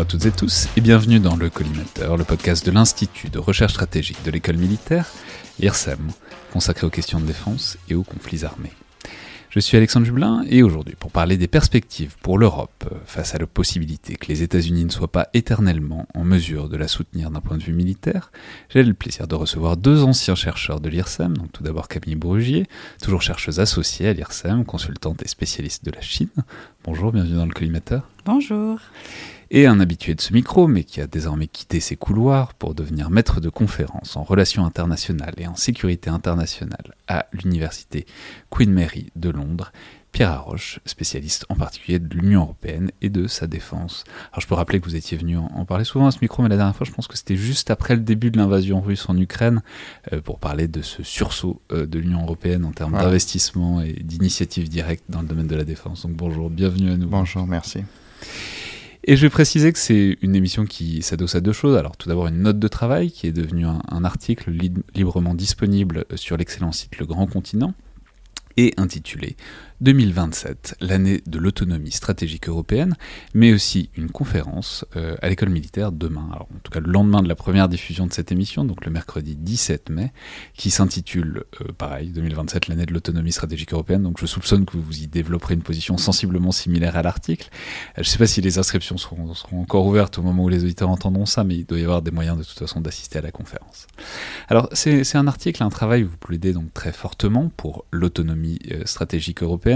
Bonjour à toutes et tous et bienvenue dans le Collimateur, le podcast de l'Institut de recherche stratégique de l'école militaire, IRSEM, consacré aux questions de défense et aux conflits armés. Je suis Alexandre Jublin et aujourd'hui, pour parler des perspectives pour l'Europe face à la possibilité que les États-Unis ne soient pas éternellement en mesure de la soutenir d'un point de vue militaire, j'ai le plaisir de recevoir deux anciens chercheurs de l'IRSEM, donc tout d'abord Camille Brugier, toujours chercheuse associée à l'IRSEM, consultante et spécialiste de la Chine. Bonjour, bienvenue dans le collimateur. Bonjour et un habitué de ce micro, mais qui a désormais quitté ses couloirs pour devenir maître de conférences en relations internationales et en sécurité internationale à l'université Queen Mary de Londres, Pierre Arroche, spécialiste en particulier de l'Union européenne et de sa défense. Alors je peux rappeler que vous étiez venu en, parler souvent à ce micro, mais la dernière fois je pense que c'était juste après le début de l'invasion russe en Ukraine, euh, pour parler de ce sursaut euh, de l'Union européenne en termes d'investissement et d'initiatives directes dans le domaine de la défense. Donc bonjour, bienvenue à nous. Bonjour, merci. Et je vais préciser que c'est une émission qui s'adosse à deux choses. Alors tout d'abord une note de travail qui est devenue un, article librement disponible sur l'excellent site Le Grand Continent et intitulé 2027, l'année de l'autonomie stratégique européenne, mais aussi une conférence euh, à l'école militaire demain, alors en tout cas le lendemain de la première diffusion de cette émission, donc le mercredi 17 mai, qui s'intitule, euh, pareil, 2027, l'année de l'autonomie stratégique européenne, donc je soupçonne que vous y développerez une position sensiblement similaire à l'article. Euh, je ne sais pas si les inscriptions seront, encore ouvertes au moment où les auditeurs entendront ça, mais il doit y avoir des moyens de toute façon d'assister à la conférence. Alors c'est un article, un travail où vous plaidez donc très fortement pour l'autonomie stratégique européenne,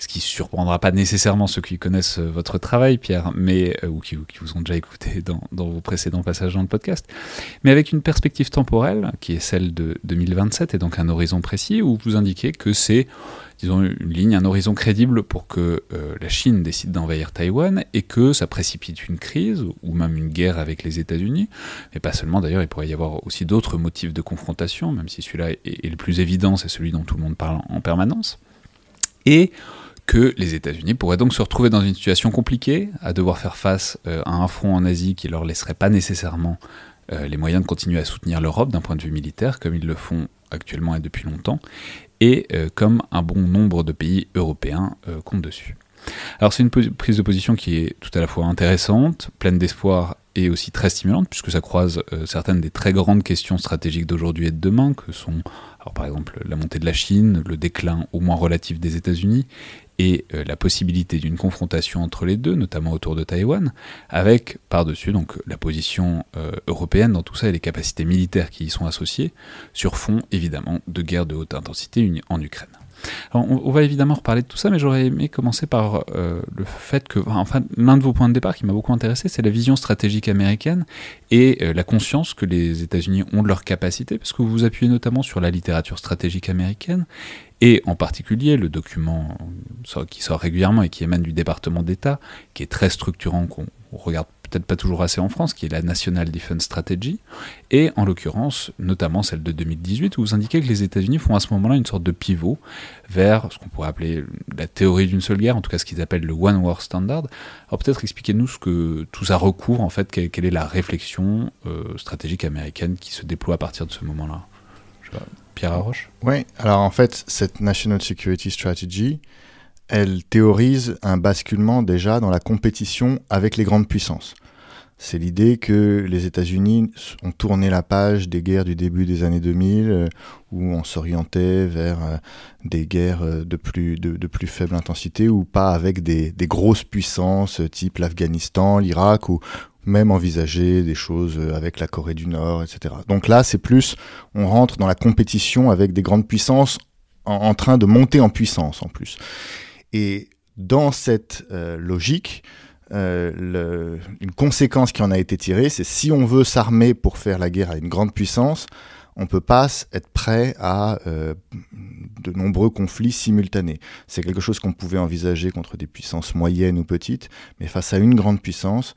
ce qui surprendra pas nécessairement ceux qui connaissent euh, votre travail, Pierre, mais euh, ou qui, vous ont déjà écouté dans, vos précédents passages dans le podcast, mais avec une perspective temporelle qui est celle de 2027 et donc un horizon précis où vous indiquez que c'est disons, une ligne, un horizon crédible pour que euh, la Chine décide d'envahir Taïwan et que ça précipite une crise ou même une guerre avec les États-Unis. Mais pas seulement, d'ailleurs, il pourrait y avoir aussi d'autres motifs de confrontation, même si celui-là est, le plus évident, c'est celui dont tout le monde parle en permanence et que les États-Unis pourraient donc se retrouver dans une situation compliquée, à devoir faire face euh, à un front en Asie qui leur laisserait pas nécessairement euh, les moyens de continuer à soutenir l'Europe d'un point de vue militaire, comme ils le font actuellement et depuis longtemps, et euh, comme un bon nombre de pays européens comptent dessus. Alors c'est une prise de position qui est tout à la fois intéressante, pleine d'espoir et aussi très stimulante, puisque ça croise certaines des très grandes questions stratégiques d'aujourd'hui et de demain, que sont par exemple la montée de la Chine, le déclin au moins relatif des États-Unis et euh, la possibilité d'une confrontation entre les deux, notamment autour de Taïwan, avec par-dessus donc la position euh, européenne dans tout ça et les capacités militaires qui y sont associées, sur fond évidemment de guerre de haute intensité en Ukraine. On, va évidemment reparler de tout ça, mais j'aurais aimé commencer par euh, le fait que, enfin, l'un de vos points de départ qui m'a beaucoup intéressé, c'est la vision stratégique américaine et euh, la conscience que les États-Unis ont de leurs capacités, parce que vous vous appuyez notamment sur la littérature stratégique américaine et en particulier le document qui sort régulièrement et qui émane du département d'État, qui est très structurant, qu'on regarde peut-être pas toujours assez en France, qui est la National Defense Strategy, et en l'occurrence, notamment celle de 2018, où vous indiquez que les États-Unis font à ce moment-là une sorte de pivot vers ce qu'on pourrait appeler la théorie d'une seule guerre, en tout cas ce qu'ils appellent le One War Standard. Alors peut-être expliquez-nous ce que tout ça recouvre, en fait, quelle, est la réflexion euh, stratégique américaine qui se déploie à partir de ce moment-là. Pierre Arroche? Oui, alors en fait, cette National Security Strategy, elle théorise un basculement déjà dans la compétition avec les grandes puissances. C'est l'idée que les États-Unis ont tourné la page des guerres du début des années 2000, euh, où on s'orientait vers euh, des guerres euh, de plus, de, plus faible intensité, ou pas avec des, grosses puissances type l'Afghanistan, l'Irak, ou même envisager des choses avec la Corée du Nord, etc. Donc là, c'est plus, on rentre dans la compétition avec des grandes puissances en, train de monter en puissance en plus. Et dans cette logique, euh, une conséquence qui en a été tirée, c'est si on veut s'armer pour faire la guerre à une grande puissance, on ne peut pas être prêt à euh, de nombreux conflits simultanés. C'est quelque chose qu'on pouvait envisager contre des puissances moyennes ou petites, mais face à une grande puissance,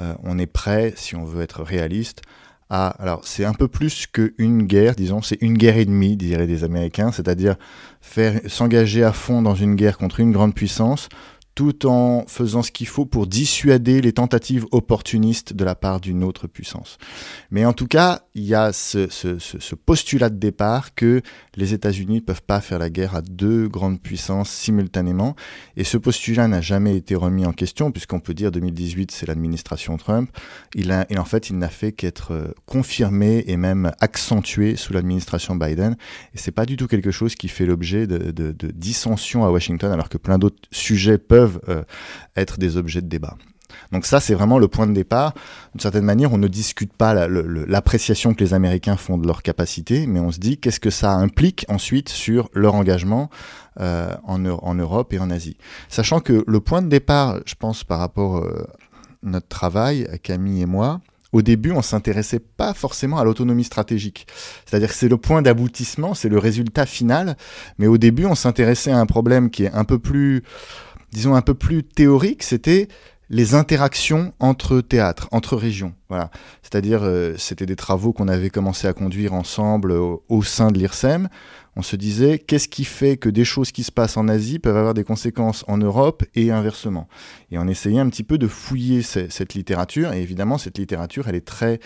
euh, on est prêt, si on veut être réaliste, à... Alors c'est un peu plus qu'une guerre, disons, c'est une guerre et demie, diraient des Américains, c'est-à-dire s'engager à fond dans une guerre contre une grande puissance tout en faisant ce qu'il faut pour dissuader les tentatives opportunistes de la part d'une autre puissance. Mais en tout cas, il y a ce, postulat de départ que les États-Unis ne peuvent pas faire la guerre à deux grandes puissances simultanément, et ce postulat n'a jamais été remis en question, puisqu'on peut dire 2018, c'est l'administration Trump, il a, et en fait, il n'a fait qu'être euh, confirmé et même accentué sous l'administration Biden, et c'est pas du tout quelque chose qui fait l'objet de, dissensions à Washington, alors que plein d'autres sujets peuvent euh, être des objets de débat. Donc ça, c'est vraiment le point de départ. D'une certaine manière, on ne discute pas l'appréciation que les Américains font de leur capacité, mais on se dit qu'est-ce que ça implique ensuite sur leur engagement euh, en, Europe et en Asie. Sachant que le point de départ, je pense, par rapport à euh, notre travail, Camille et moi, au début, on s'intéressait pas forcément à l'autonomie stratégique. C'est-à-dire que c'est le point d'aboutissement, c'est le résultat final, mais au début, on s'intéressait à un problème qui est un peu plus disons, un peu plus théorique, c'était les interactions entre théâtres, entre régions. Voilà. C'est-à-dire, euh, c'était des travaux qu'on avait commencé à conduire ensemble au, sein de l'IRSEM. On se disait, qu'est-ce qui fait que des choses qui se passent en Asie peuvent avoir des conséquences en Europe et inversement? Et on essayait un petit peu de fouiller cette littérature. Et évidemment, cette littérature, elle est très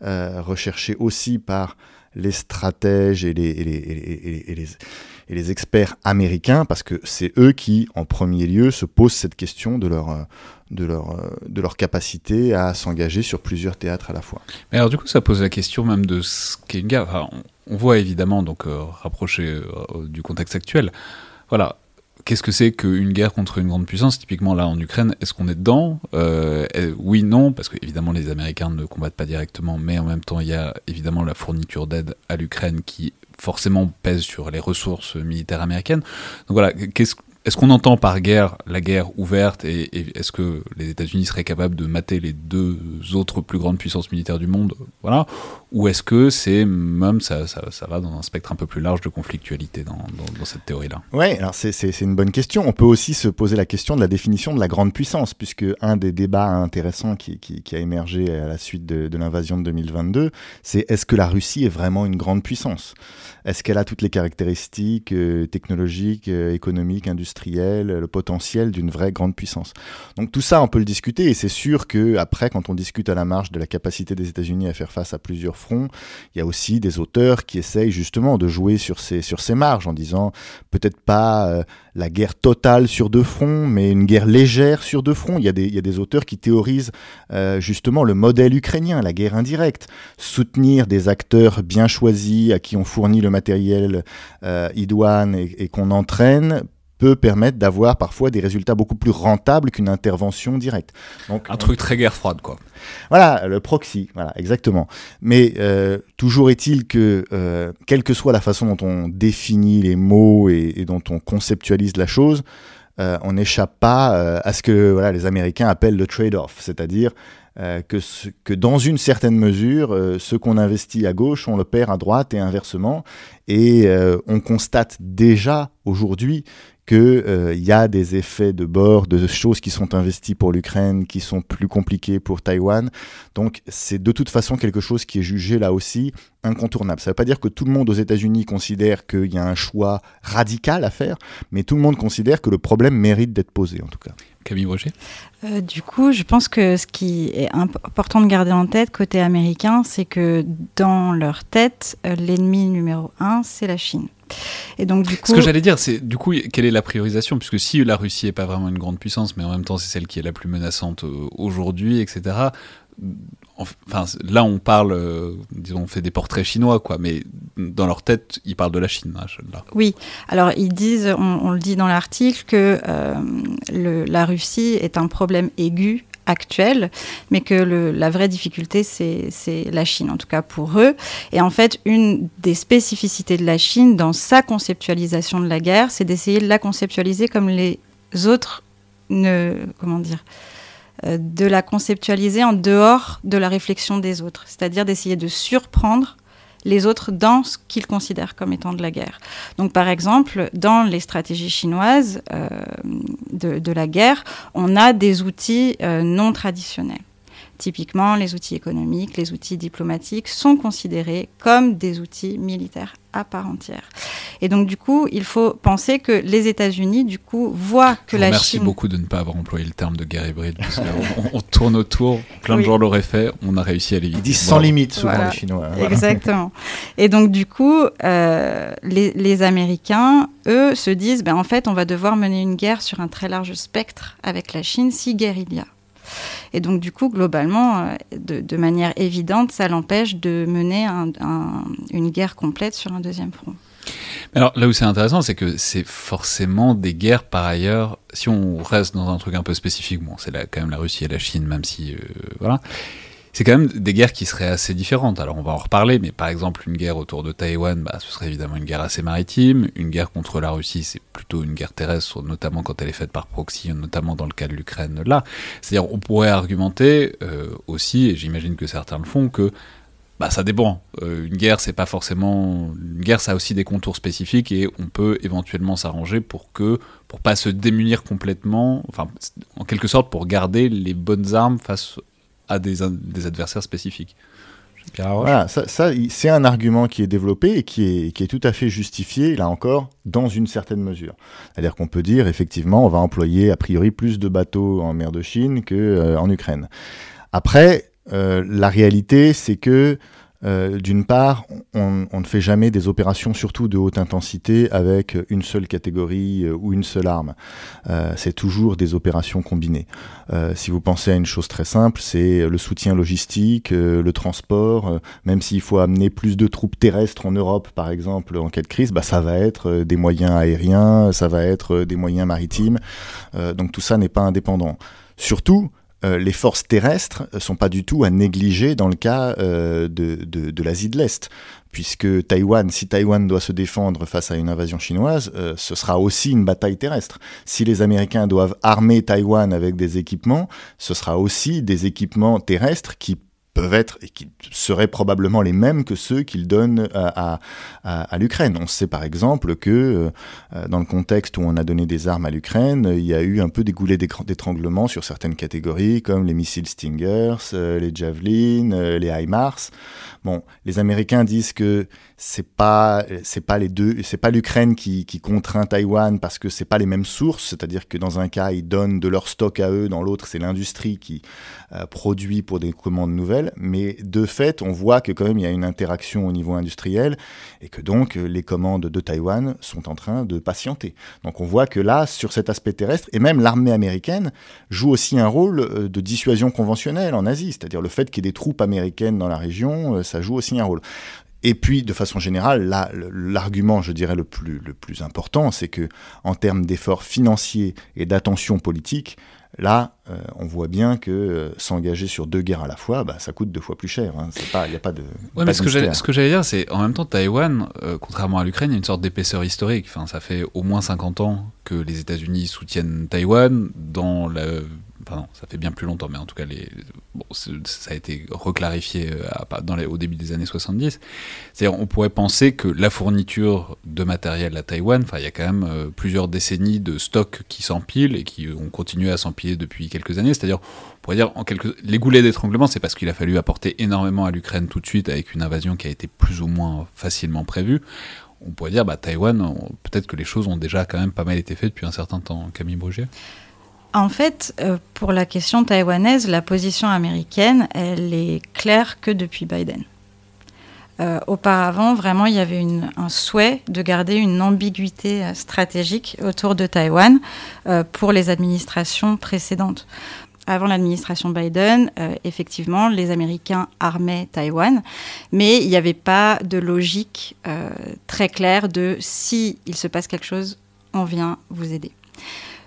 euh, recherchée aussi par les stratèges et les, experts américains, parce que c'est eux qui, en premier lieu, se posent cette question de leur, euh, de leur, euh, de leur capacité à s'engager sur plusieurs théâtres à la fois. Mais alors du coup, ça pose la question même de ce qu'est une guerre. on, voit évidemment, donc euh, rapproché du contexte actuel, voilà, qu'est-ce que c'est qu'une guerre contre une grande puissance? Typiquement là en Ukraine, est-ce qu'on est dedans? Oui, non, parce que évidemment les Américains ne combattent pas directement, mais en même temps il y a évidemment la fourniture d'aide à l'Ukraine qui forcément pèse sur les ressources militaires américaines. Donc voilà, qu'est-ce est-ce qu'on entend par guerre la guerre ouverte et, est-ce que les États-Unis seraient capables de mater les deux autres plus grandes puissances militaires du monde? Voilà Ou est-ce que c'est même ça, va dans un spectre un peu plus large de conflictualité dans, cette théorie-là Oui, alors c'est une bonne question. On peut aussi se poser la question de la définition de la grande puissance, puisque un des débats intéressants qui, a émergé à la suite de, de l'invasion de 2022, c'est est-ce que la Russie est vraiment une grande puissance? Est-ce qu'elle a toutes les caractéristiques euh, technologiques, euh, économiques, industrielles le potentiel d'une vraie grande puissance? Donc tout ça, on peut le discuter et c'est sûr que après, quand on discute à la marge de la capacité des États-Unis à faire face à plusieurs il y a aussi des auteurs qui essayent justement de jouer sur ces marges en disant peut-être pas euh, la guerre totale sur deux fronts, mais une guerre légère sur deux fronts. Il y a des, il auteurs qui théorisent euh, justement le modèle ukrainien, la guerre indirecte, soutenir des acteurs bien choisis à qui on fournit le matériel euh, idoine et qu'on entraîne peut permettre d'avoir parfois des résultats beaucoup plus rentables qu'une intervention directe. Donc, un truc très guerre froide, quoi. Voilà, le proxy, voilà, exactement. Mais euh, toujours est-il que, euh, quelle que soit la façon dont on définit les mots et, dont on conceptualise la chose, euh, on n'échappe pas à ce que voilà, les Américains appellent le trade-off, c'est-à-dire que, que dans une certaine mesure, ce qu'on investit à gauche, on le perd à droite et inversement. Et on constate déjà aujourd'hui qu'il euh, y a des effets de bord, de choses qui sont investies pour l'Ukraine, qui sont plus compliquées pour Taïwan. Donc c'est de toute façon quelque chose qui est jugé là aussi incontournable. Ça ne veut pas dire que tout le monde aux États-Unis considère qu'il y a un choix radical à faire, mais tout le monde considère que le problème mérite d'être posé en tout cas. Camille Roger euh, Du coup, je pense que ce qui est important de garder en tête côté américain, c'est que dans leur tête, euh, l'ennemi numéro un, c'est la Chine. Et donc, du coup... Ce que j'allais dire, c'est du coup, quelle est la priorisation? Puisque si la Russie n'est pas vraiment une grande puissance, mais en même temps, c'est celle qui est la plus menaçante euh, aujourd'hui, etc., enfin, là, on parle, euh, disons, on fait des portraits chinois, quoi, mais dans leur tête, ils parlent de la Chine. Là. Oui, alors ils disent, on, le dit dans l'article, que euh, le, la Russie est un problème aigu actuel, mais que la vraie difficulté, c'est la Chine, en tout cas pour eux. Et en fait, une des spécificités de la Chine dans sa conceptualisation de la guerre, c'est d'essayer de la conceptualiser comme les autres ne, comment dire, euh, de la conceptualiser en dehors de la réflexion des autres, c'est-à-dire d'essayer de surprendre les autres dans ce qu'ils considèrent comme étant de la guerre. Donc par exemple, dans les stratégies chinoises euh, de, la guerre, on a des outils euh, non traditionnels. Typiquement, les outils économiques, les outils diplomatiques sont considérés comme des outils militaires à part entière. Et donc, du coup, il faut penser que les États-Unis, du coup, voient que la Merci beaucoup de ne pas avoir employé le terme de guerre hybride. on, tourne autour, plein de gens l'auraient fait, on a réussi à l'éviter. Ils disent sans limite, souvent, les Chinois. Exactement. Et donc, du coup, euh, les, les, Américains, eux, se disent, ben, en fait, on va devoir mener une guerre sur un très large spectre avec la Chine, si guerre il y a. Et donc, du coup, globalement, euh, de, manière évidente, ça l'empêche de mener une guerre complète sur un deuxième front. Alors là où c'est intéressant, c'est que c'est forcément des guerres par ailleurs. Si on reste dans un truc un peu spécifique, bon, c'est quand même la Russie et la Chine, même si euh, voilà c'est quand même des guerres qui seraient assez différentes. Alors on va en reparler, mais par exemple une guerre autour de Taïwan, bah, ce serait évidemment une guerre assez maritime. Une guerre contre la Russie, c'est plutôt une guerre terrestre, notamment quand elle est faite par proxy, notamment dans le cas de l'Ukraine là. C'est-à-dire on pourrait argumenter euh, aussi, et j'imagine que certains le font, que bah ça dépend. Euh, une guerre, c'est pas forcément une guerre, ça a aussi des contours spécifiques et on peut éventuellement s'arranger pour que pour pas se démunir complètement, enfin en quelque sorte pour garder les bonnes armes face à des, des adversaires spécifiques. Voilà, ça, ça c'est un argument qui est développé et qui est, qui est tout à fait justifié, là encore, dans une certaine mesure. C'est-à-dire qu'on peut dire, effectivement, on va employer a priori plus de bateaux en mer de Chine qu'en euh, en Ukraine. Après, euh, la réalité, c'est que euh, d'une part, on, ne fait jamais des opérations surtout de haute intensité avec une seule catégorie euh, ou une seule arme. Euh, c'est toujours des opérations combinées. si vous pensez à une chose très simple, c'est le soutien logistique, le transport. même s'il faut amener plus de troupes terrestres en Europe, par exemple, en cas de crise, bah, ça va être des moyens aériens, ça va être des moyens maritimes. donc tout ça n'est pas indépendant. Surtout, euh, les forces terrestres ne sont pas du tout à négliger dans le cas euh, de, l'Asie de l'Est, puisque Taïwan, si Taïwan doit se défendre face à une invasion chinoise, euh, ce sera aussi une bataille terrestre. Si les Américains doivent armer Taïwan avec des équipements, ce sera aussi des équipements terrestres qui peuvent être et qui seraient probablement les mêmes que ceux qu'ils donnent à, à, l'Ukraine. On sait par exemple que euh, dans le contexte où on a donné des armes à l'Ukraine, il y a eu un peu des goulets d'étranglement sur certaines catégories comme les missiles Stingers, euh, les Javelin, euh, les HIMARS. Bon, les Américains disent que c'est pas c'est pas les deux, c'est pas l'Ukraine qui, qui, contraint Taïwan parce que c'est pas les mêmes sources, c'est-à-dire que dans un cas ils donnent de leur stock à eux, dans l'autre c'est l'industrie qui euh, produit pour des commandes nouvelles. Mais de fait, on voit que quand même il y a une interaction au niveau industriel et que donc les commandes de Taïwan sont en train de patienter. Donc on voit que là, sur cet aspect terrestre, et même l'armée américaine joue aussi un rôle euh, de dissuasion conventionnelle en Asie, c'est-à-dire le fait qu'il y ait des troupes américaines dans la région, euh, ça joue aussi un rôle. Et puis, de façon générale, là, l'argument, je dirais, le plus, le plus important, c'est que, en termes d'efforts financiers et d'attention politique, là, euh, on voit bien que euh, s'engager sur deux guerres à la fois, bah, ça coûte deux fois plus cher. Hein. Il n'y a pas de. Ouais, mais ce, que ce que j'allais dire, c'est en même temps, Taïwan, euh, contrairement à l'Ukraine, il y a une sorte d'épaisseur historique. Enfin, ça fait au moins 50 ans que les États-Unis soutiennent Taïwan dans la Ça fait bien plus longtemps, mais en tout cas, ça a été reclarifié euh, au début des années 70. C'est-à-dire, on pourrait penser que la fourniture de matériel à Taïwan, enfin, il y a quand même euh, plusieurs décennies de stocks qui s'empilent et qui ont continué à s'empiler depuis quelques années. C'est-à-dire, on pourrait dire, en quelques, les goulets d'étranglement, c'est parce qu'il a fallu apporter énormément à l'Ukraine tout de suite avec une invasion qui a été plus ou moins facilement prévue on pourrait dire, bah, Taïwan, peut-être que les choses ont déjà quand même pas mal été faites depuis un certain temps. Camille Brugier en fait, euh, pour la question taïwanaise, la position américaine, elle est claire que depuis Biden. Euh, auparavant, vraiment, il y avait un souhait de garder une ambiguïté euh, stratégique autour de Taïwan pour les administrations précédentes. avant l'administration Biden, effectivement, les Américains armaient Taïwan, mais il n'y avait pas de logique très claire de si il se passe quelque chose, on vient vous aider.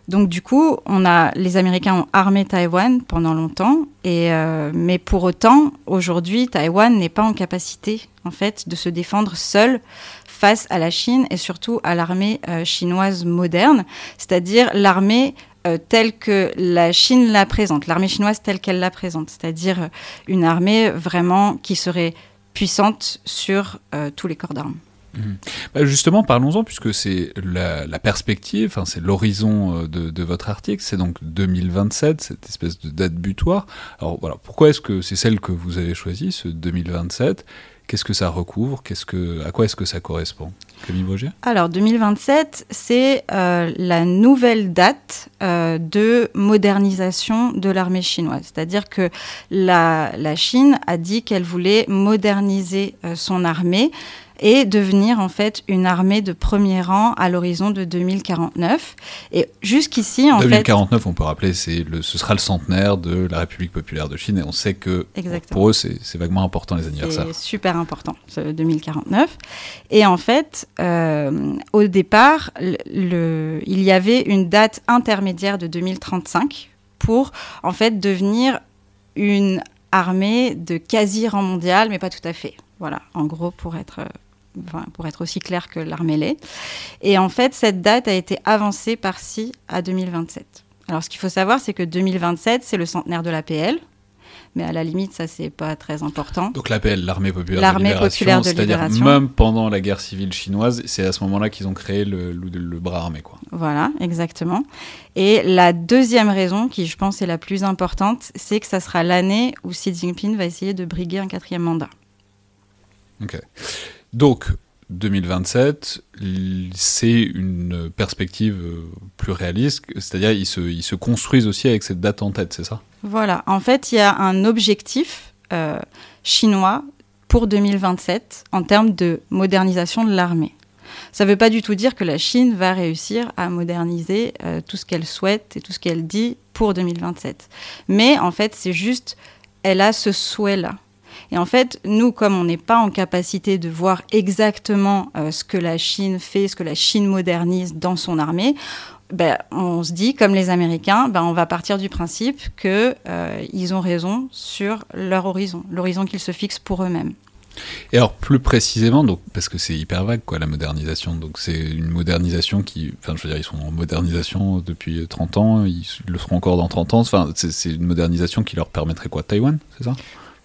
Donc du coup, on a, les Américains ont armé Taïwan pendant longtemps, et, euh, mais pour autant, aujourd'hui, Taïwan n'est pas en capacité, en fait, de se défendre seul face à la Chine et surtout à l'armée chinoise moderne, c'est-à-dire l'armée euh, telle que la Chine la présente, l'armée chinoise telle qu'elle la présente, c'est-à-dire une armée vraiment qui serait puissante sur euh, tous les corps d'armes. Mhm. Bah, justement, parlons-en, puisque c'est la, perspective, c'est l'horizon euh, de, votre article, c'est donc 2027, cette espèce de date butoir. Alors voilà, pourquoi est-ce que c'est celle que vous avez choisie, ce 2027 Qu'est-ce que ça recouvre? Qu'est-ce que, À quoi est-ce que ça correspond? Camille Vaugier? Alors 2027, c'est euh, la nouvelle date euh, de modernisation de l'armée chinoise. C'est-à-dire que la, Chine a dit qu'elle voulait moderniser son armée et devenir en fait une armée de premier rang à l'horizon de 2049. Et jusqu'ici, en 2049, on peut rappeler, c'est le, ce sera le centenaire de la République populaire de Chine, et on sait que pour eux, c'est vaguement important les anniversaires. C'est super important, ce 2049. Et en fait, euh, au départ, le, il y avait une date intermédiaire de 2035 pour en fait devenir une armée de quasi rang mondial, mais pas tout à fait. Voilà, en gros, pour être pour être aussi clair que l'armée l'est. Et en fait, cette date a été avancée par-ci à 2027. Alors, ce qu'il faut savoir, c'est que 2027, c'est le centenaire de l'APL. Mais à la limite, ça, c'est pas très important. Donc l'APL, l'armée populaire de libération, c'est-à-dire même pendant la guerre civile chinoise, c'est à ce moment-là qu'ils ont créé le, le, bras armé. Quoi. Voilà, exactement. Et la deuxième raison, qui je pense est la plus importante, c'est que ça sera l'année où Xi Jinping va essayer de briguer un quatrième mandat. Ok. Donc, 2027, c'est une perspective euh, plus réaliste, c'est-à-dire ils se, construisent aussi avec cette date en tête, c'est ça? Voilà, en fait, il y a un objectif euh, chinois pour 2027 en termes de modernisation de l'armée. Ça ne veut pas du tout dire que la Chine va réussir à moderniser euh, tout ce qu'elle souhaite et tout ce qu'elle dit pour 2027. Mais en fait, c'est juste, elle a ce souhait-là. Et en fait, nous, comme on n'est pas en capacité de voir exactement euh, ce que la Chine fait, ce que la Chine modernise dans son armée, ben, on se dit, comme les Américains, ben, on va partir du principe qu'ils euh, ont raison sur leur horizon, l'horizon qu'ils se fixent pour eux-mêmes. Et alors plus précisément, donc parce que c'est hyper vague quoi la modernisation, donc c'est une modernisation qui, enfin je veux dire ils sont en modernisation depuis 30 ans, ils le seront encore dans 30 ans, enfin c'est une modernisation qui leur permettrait quoi Taïwan, c'est ça?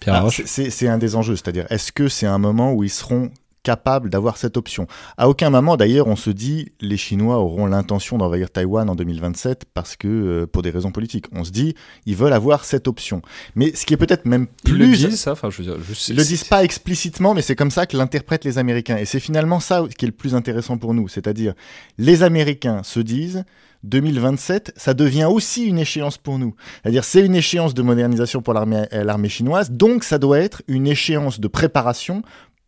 Ah, c'est un des enjeux, c'est-à-dire est-ce que c'est un moment où ils seront capables d'avoir cette option. À aucun moment, d'ailleurs, on se dit les Chinois auront l'intention d'envahir Taïwan en 2027 parce que euh, pour des raisons politiques. On se dit ils veulent avoir cette option. Mais ce qui est peut-être même plus, ils le disent ça. Enfin, je veux dire, ils le disent pas explicitement, mais c'est comme ça que l'interprètent les Américains. Et c'est finalement ça qui est le plus intéressant pour nous, c'est-à-dire les Américains se disent 2027, ça devient aussi une échéance pour nous. C'est-à-dire, c'est une échéance de modernisation pour euh, l'armée chinoise, donc ça doit être une échéance de préparation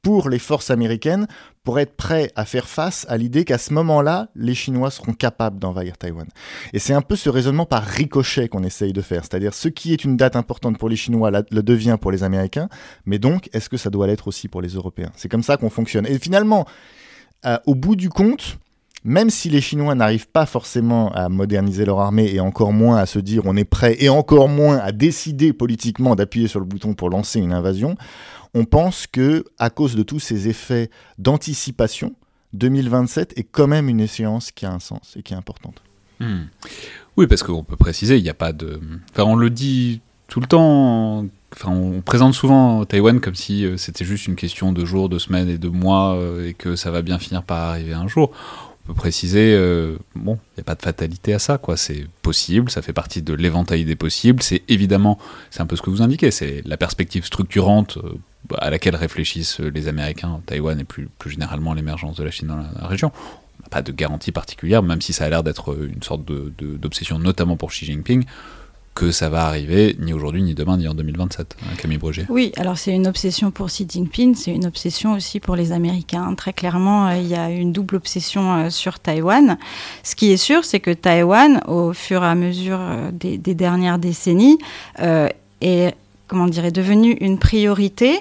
pour les forces américaines pour être prêts à faire face à l'idée qu'à ce moment-là, les Chinois seront capables d'envahir Taïwan. Et c'est un peu ce raisonnement par ricochet qu'on essaye de faire, c'est-à-dire ce qui est une date importante pour les Chinois le devient pour les Américains, mais donc est-ce que ça doit l'être aussi pour les Européens? C'est comme ça qu'on fonctionne. Et finalement, euh, au bout du compte, même si les Chinois n'arrivent pas forcément à moderniser leur armée et encore moins à se dire on est prêt et encore moins à décider politiquement d'appuyer sur le bouton pour lancer une invasion, on pense que à cause de tous ces effets d'anticipation, 2027 est quand même une échéance qui a un sens et qui est importante. Hmm. Oui, parce qu'on peut préciser, il n'y a pas de. Enfin, on le dit tout le temps. Enfin, on présente souvent Taïwan comme si euh, c'était juste une question de jours, de semaines et de mois euh, et que ça va bien finir par arriver un jour peut préciser, euh, bon, il n'y a pas de fatalité à ça, quoi. C'est possible, ça fait partie de l'éventail des possibles. C'est évidemment, c'est un peu ce que vous indiquez, c'est la perspective structurante à laquelle réfléchissent les Américains, Taïwan et plus, plus généralement l'émergence de la Chine dans la, région. On n'a pas de garantie particulière, même si ça a l'air d'être une sorte d'obsession, de, notamment pour Xi Jinping. que ça va arriver ni aujourd'hui, ni demain, ni en 2027, hein, Camille. Oui, alors c'est une obsession pour Xi Jinping, c'est une obsession aussi pour les Américains. Très clairement, euh, il y a une double obsession euh, sur Taïwan. Ce qui est sûr, c'est que Taïwan, au fur et à mesure euh, des, dernières décennies, est, comment dire, devenu une priorité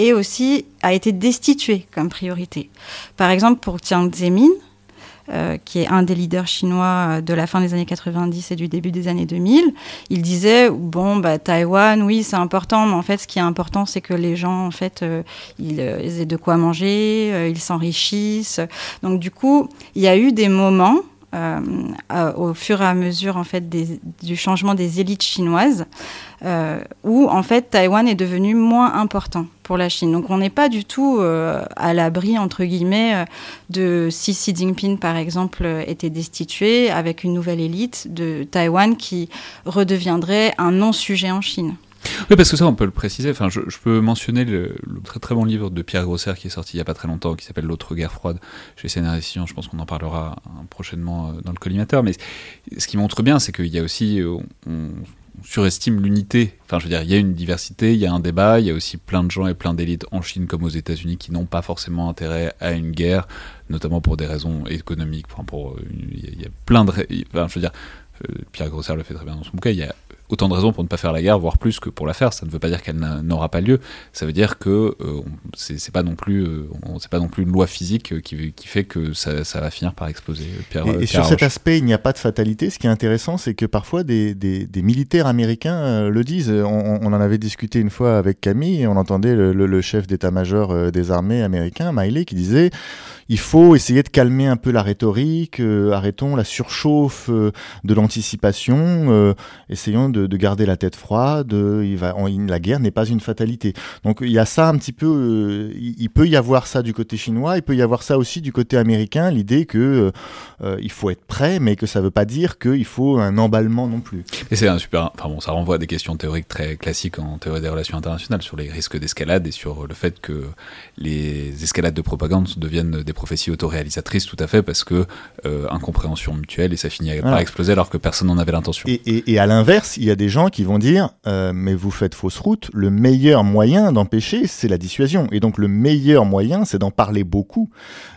et aussi a été destitué comme priorité. Par exemple, pour Jiang Zemin, euh, qui est un des leaders chinois euh, de la fin des années 90 et du début des années 2000, il disait bon bah Taïwan oui c'est important mais en fait ce qui est important c'est que les gens en fait euh, ils, aient de quoi manger, ils s'enrichissent. Donc du coup il y a eu des moments au fur et à mesure en fait du changement des élites chinoises euh, où en fait Taïwan est devenu moins important pour la Chine. Donc on n'est pas du tout euh, à l'abri entre guillemets euh, de si Xi Jinping par exemple était destitué avec une nouvelle élite de Taïwan qui redeviendrait un non-sujet en Chine. Oui, parce que ça, on peut le préciser. Enfin, je, peux mentionner le, très très bon livre de Pierre Grosser qui est sorti il n'y a pas très longtemps, qui s'appelle L'autre guerre froide chez Scénarisation. Je pense qu'on en parlera prochainement dans le collimateur. Mais ce qui montre bien, c'est qu'il y a aussi, surestime l'unité. Enfin, je veux dire, il y a une diversité, il y a un débat, il y a aussi plein de gens et plein d'élites en Chine comme aux États-Unis qui n'ont pas forcément intérêt à une guerre, notamment pour des raisons économiques. Enfin, pour, il y a plein de. Enfin, je veux dire, euh, Pierre Grosser le fait très bien dans son bouquin, il y a autant de raisons pour ne pas faire la guerre, voire plus que pour la faire. Ça ne veut pas dire qu'elle n'aura pas lieu. Ça veut dire que euh, c'est pas non plus, euh, c'est pas non plus une loi physique qui, qui fait que ça, ça, va finir par exploser. Pierre, et, sur cet aspect, il n'y a pas de fatalité. Ce qui est intéressant, c'est que parfois des, des, des militaires américains euh, le disent. On, on, en avait discuté une fois avec Camille et on entendait le, le, le chef d'état-major des armées américains, Miley, qui disait il faut essayer de calmer un peu la rhétorique, euh, arrêtons la surchauffe euh, de l'anticipation, euh, essayons de, garder la tête froide, la guerre n'est pas une fatalité. Donc il y a ça un petit peu, il, peut y avoir ça du côté chinois, il peut y avoir ça aussi du côté américain, l'idée que il faut être prêt, mais que ça ne veut pas dire qu'il faut un emballement non plus. Et c'est un super, enfin bon, ça renvoie à des questions théoriques très classiques en théorie des relations internationales sur les risques d'escalade et sur le fait que les escalades de propagande deviennent des prophétie autoréalisatrice tout à fait parce que euh, incompréhension mutuelle et ça finit par exploser alors que personne n'en avait l'intention. Et, à l'inverse, il y a des gens qui vont dire euh, mais vous faites fausse route, le meilleur moyen d'empêcher c'est la dissuasion et donc le meilleur moyen c'est d'en parler beaucoup,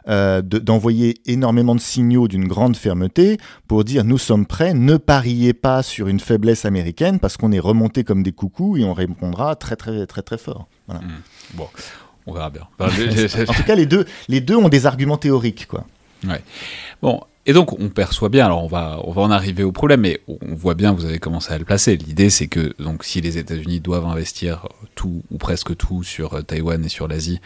euh, d'envoyer énormément de signaux d'une grande fermeté pour dire nous sommes prêts, ne pariez pas sur une faiblesse américaine parce qu'on est remonté comme des coucous et on répondra très très très très fort. Voilà. Mmh. Bon. On verra bien. en tout cas, les deux, les deux ont des arguments théoriques, quoi. Ouais. Bon, et donc on perçoit bien, alors on va, on va en arriver au problème, mais on voit bien, vous avez commencé à le placer. L'idée c'est que donc si les États-Unis doivent investir tout ou presque tout sur euh, Taïwan et sur l'Asie,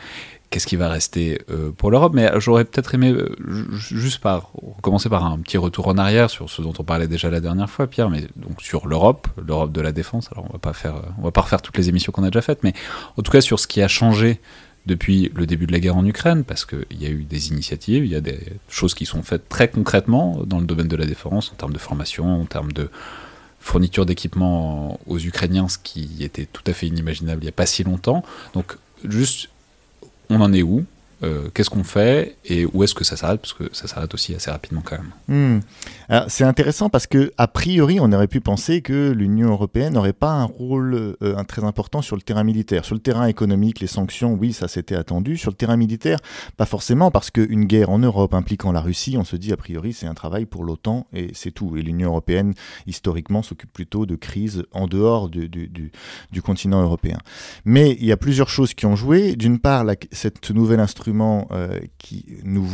qu'est-ce qui va rester euh, pour l'Europe? Mais j'aurais peut-être aimé euh, juste par commencer par un petit retour en arrière sur ce dont on parlait déjà la dernière fois, Pierre, mais donc sur l'Europe, l'Europe de la défense. Alors on va pas faire, on va pas refaire toutes les émissions qu'on a déjà faites, mais en tout cas sur ce qui a changé depuis le début de la guerre en Ukraine, parce qu'il y a eu des initiatives, il y a des choses qui sont faites très concrètement dans le domaine de la défense, en termes de formation, en termes de fourniture d'équipements aux Ukrainiens, ce qui était tout à fait inimaginable il n'y a pas si longtemps. Donc, juste, on en est où? Euh, qu'est-ce qu'on fait et où est-ce que ça s'arrête Parce que ça s'arrête aussi assez rapidement quand même. Hmm. C'est intéressant parce que a priori, on aurait pu penser que l'Union européenne n'aurait pas un rôle euh, très important sur le terrain militaire. Sur le terrain économique, les sanctions, oui, ça s'était attendu. Sur le terrain militaire, pas forcément parce qu'une guerre en Europe impliquant la Russie, on se dit a priori c'est un travail pour l'OTAN et c'est tout. Et l'Union européenne, historiquement, s'occupe plutôt de crises en dehors du, du, du, continent européen. Mais il y a plusieurs choses qui ont joué. D'une part, cette nouvelle instrument euh, qui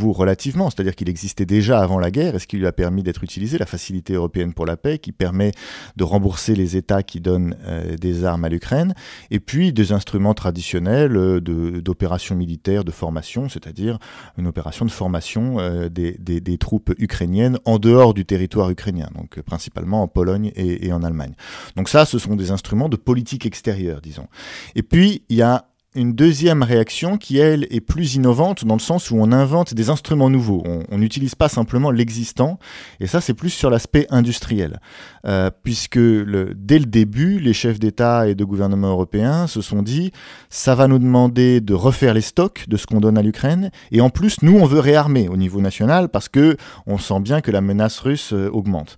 relativement, c'est-à-dire qu'il existait déjà avant la guerre, et ce qui lui a permis d'être utilisé, la facilité européenne pour la paix, qui permet de rembourser les États qui donnent euh, des armes à l'Ukraine, et puis des instruments traditionnels euh, d'opérations militaires de formation, c'est-à-dire une opération de formation des, des, troupes ukrainiennes en dehors du territoire ukrainien, donc principalement en Pologne et en Allemagne. Donc ça, ce sont des instruments de politique extérieure, disons. Et puis, il y a une deuxième réaction qui, elle, est plus innovante dans le sens où on invente des instruments nouveaux. On n'utilise pas simplement l'existant, et ça, c'est plus sur l'aspect industriel. Euh, puisque dès le début, les chefs d'État et de gouvernement européens se sont dit, ça va nous demander de refaire les stocks de ce qu'on donne à l'Ukraine, et en plus, nous, on veut réarmer au niveau national parce que on sent bien que la menace russe euh, augmente.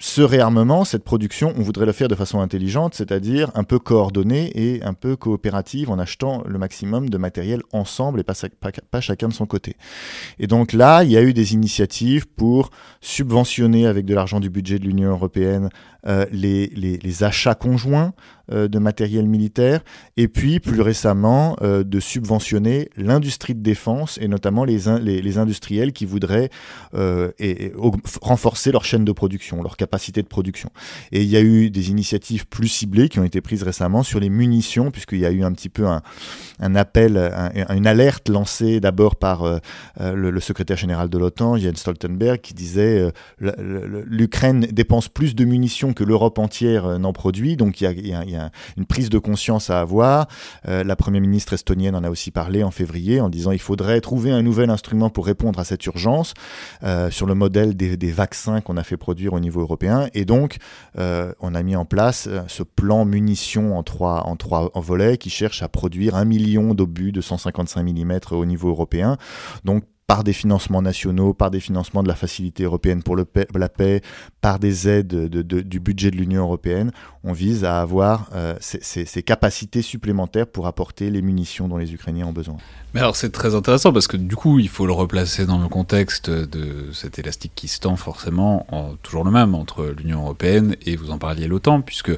Ce réarmement, cette production, on voudrait le faire de façon intelligente, c'est-à-dire un peu coordonnée et un peu coopérative en achetant le maximum de matériel ensemble et pas, chacun de son côté. Et donc là, il y a eu des initiatives pour subventionner avec de l'argent du budget de l'Union européenne euh, les, achats conjoints de matériel militaire, et puis plus récemment euh, de subventionner l'industrie de défense, et notamment les, les, industriels qui voudraient et, renforcer leur chaîne de production, leur capacité de production. Et il y a eu des initiatives plus ciblées qui ont été prises récemment sur les munitions, puisqu'il y a eu un petit peu un, appel, une alerte lancée d'abord par le, secrétaire général de l'OTAN, Jens Stoltenberg, qui disait l'Ukraine dépense plus de munitions que l'Europe entière euh, n'en produit. Donc il y, a, une prise de conscience à avoir. Euh, la première ministre estonienne en a aussi parlé en février en disant il faudrait trouver un nouvel instrument pour répondre à cette urgence euh, sur le modèle des, vaccins qu'on a fait produire au niveau européen. Et donc on a mis en place ce plan munitions en trois, en trois volets qui cherche à produire un million d'obus de 155 mm au niveau européen. Donc par des financements nationaux, par des financements de la Facilité européenne pour la paix, par des aides du budget de l'Union européenne, on vise à avoir euh, ces, capacités supplémentaires pour apporter les munitions dont les Ukrainiens ont besoin. Mais alors c'est très intéressant parce que du coup il faut le replacer dans le contexte de cet élastique qui se tend forcément en, toujours le même entre l'Union européenne et vous en parliez l'OTAN puisque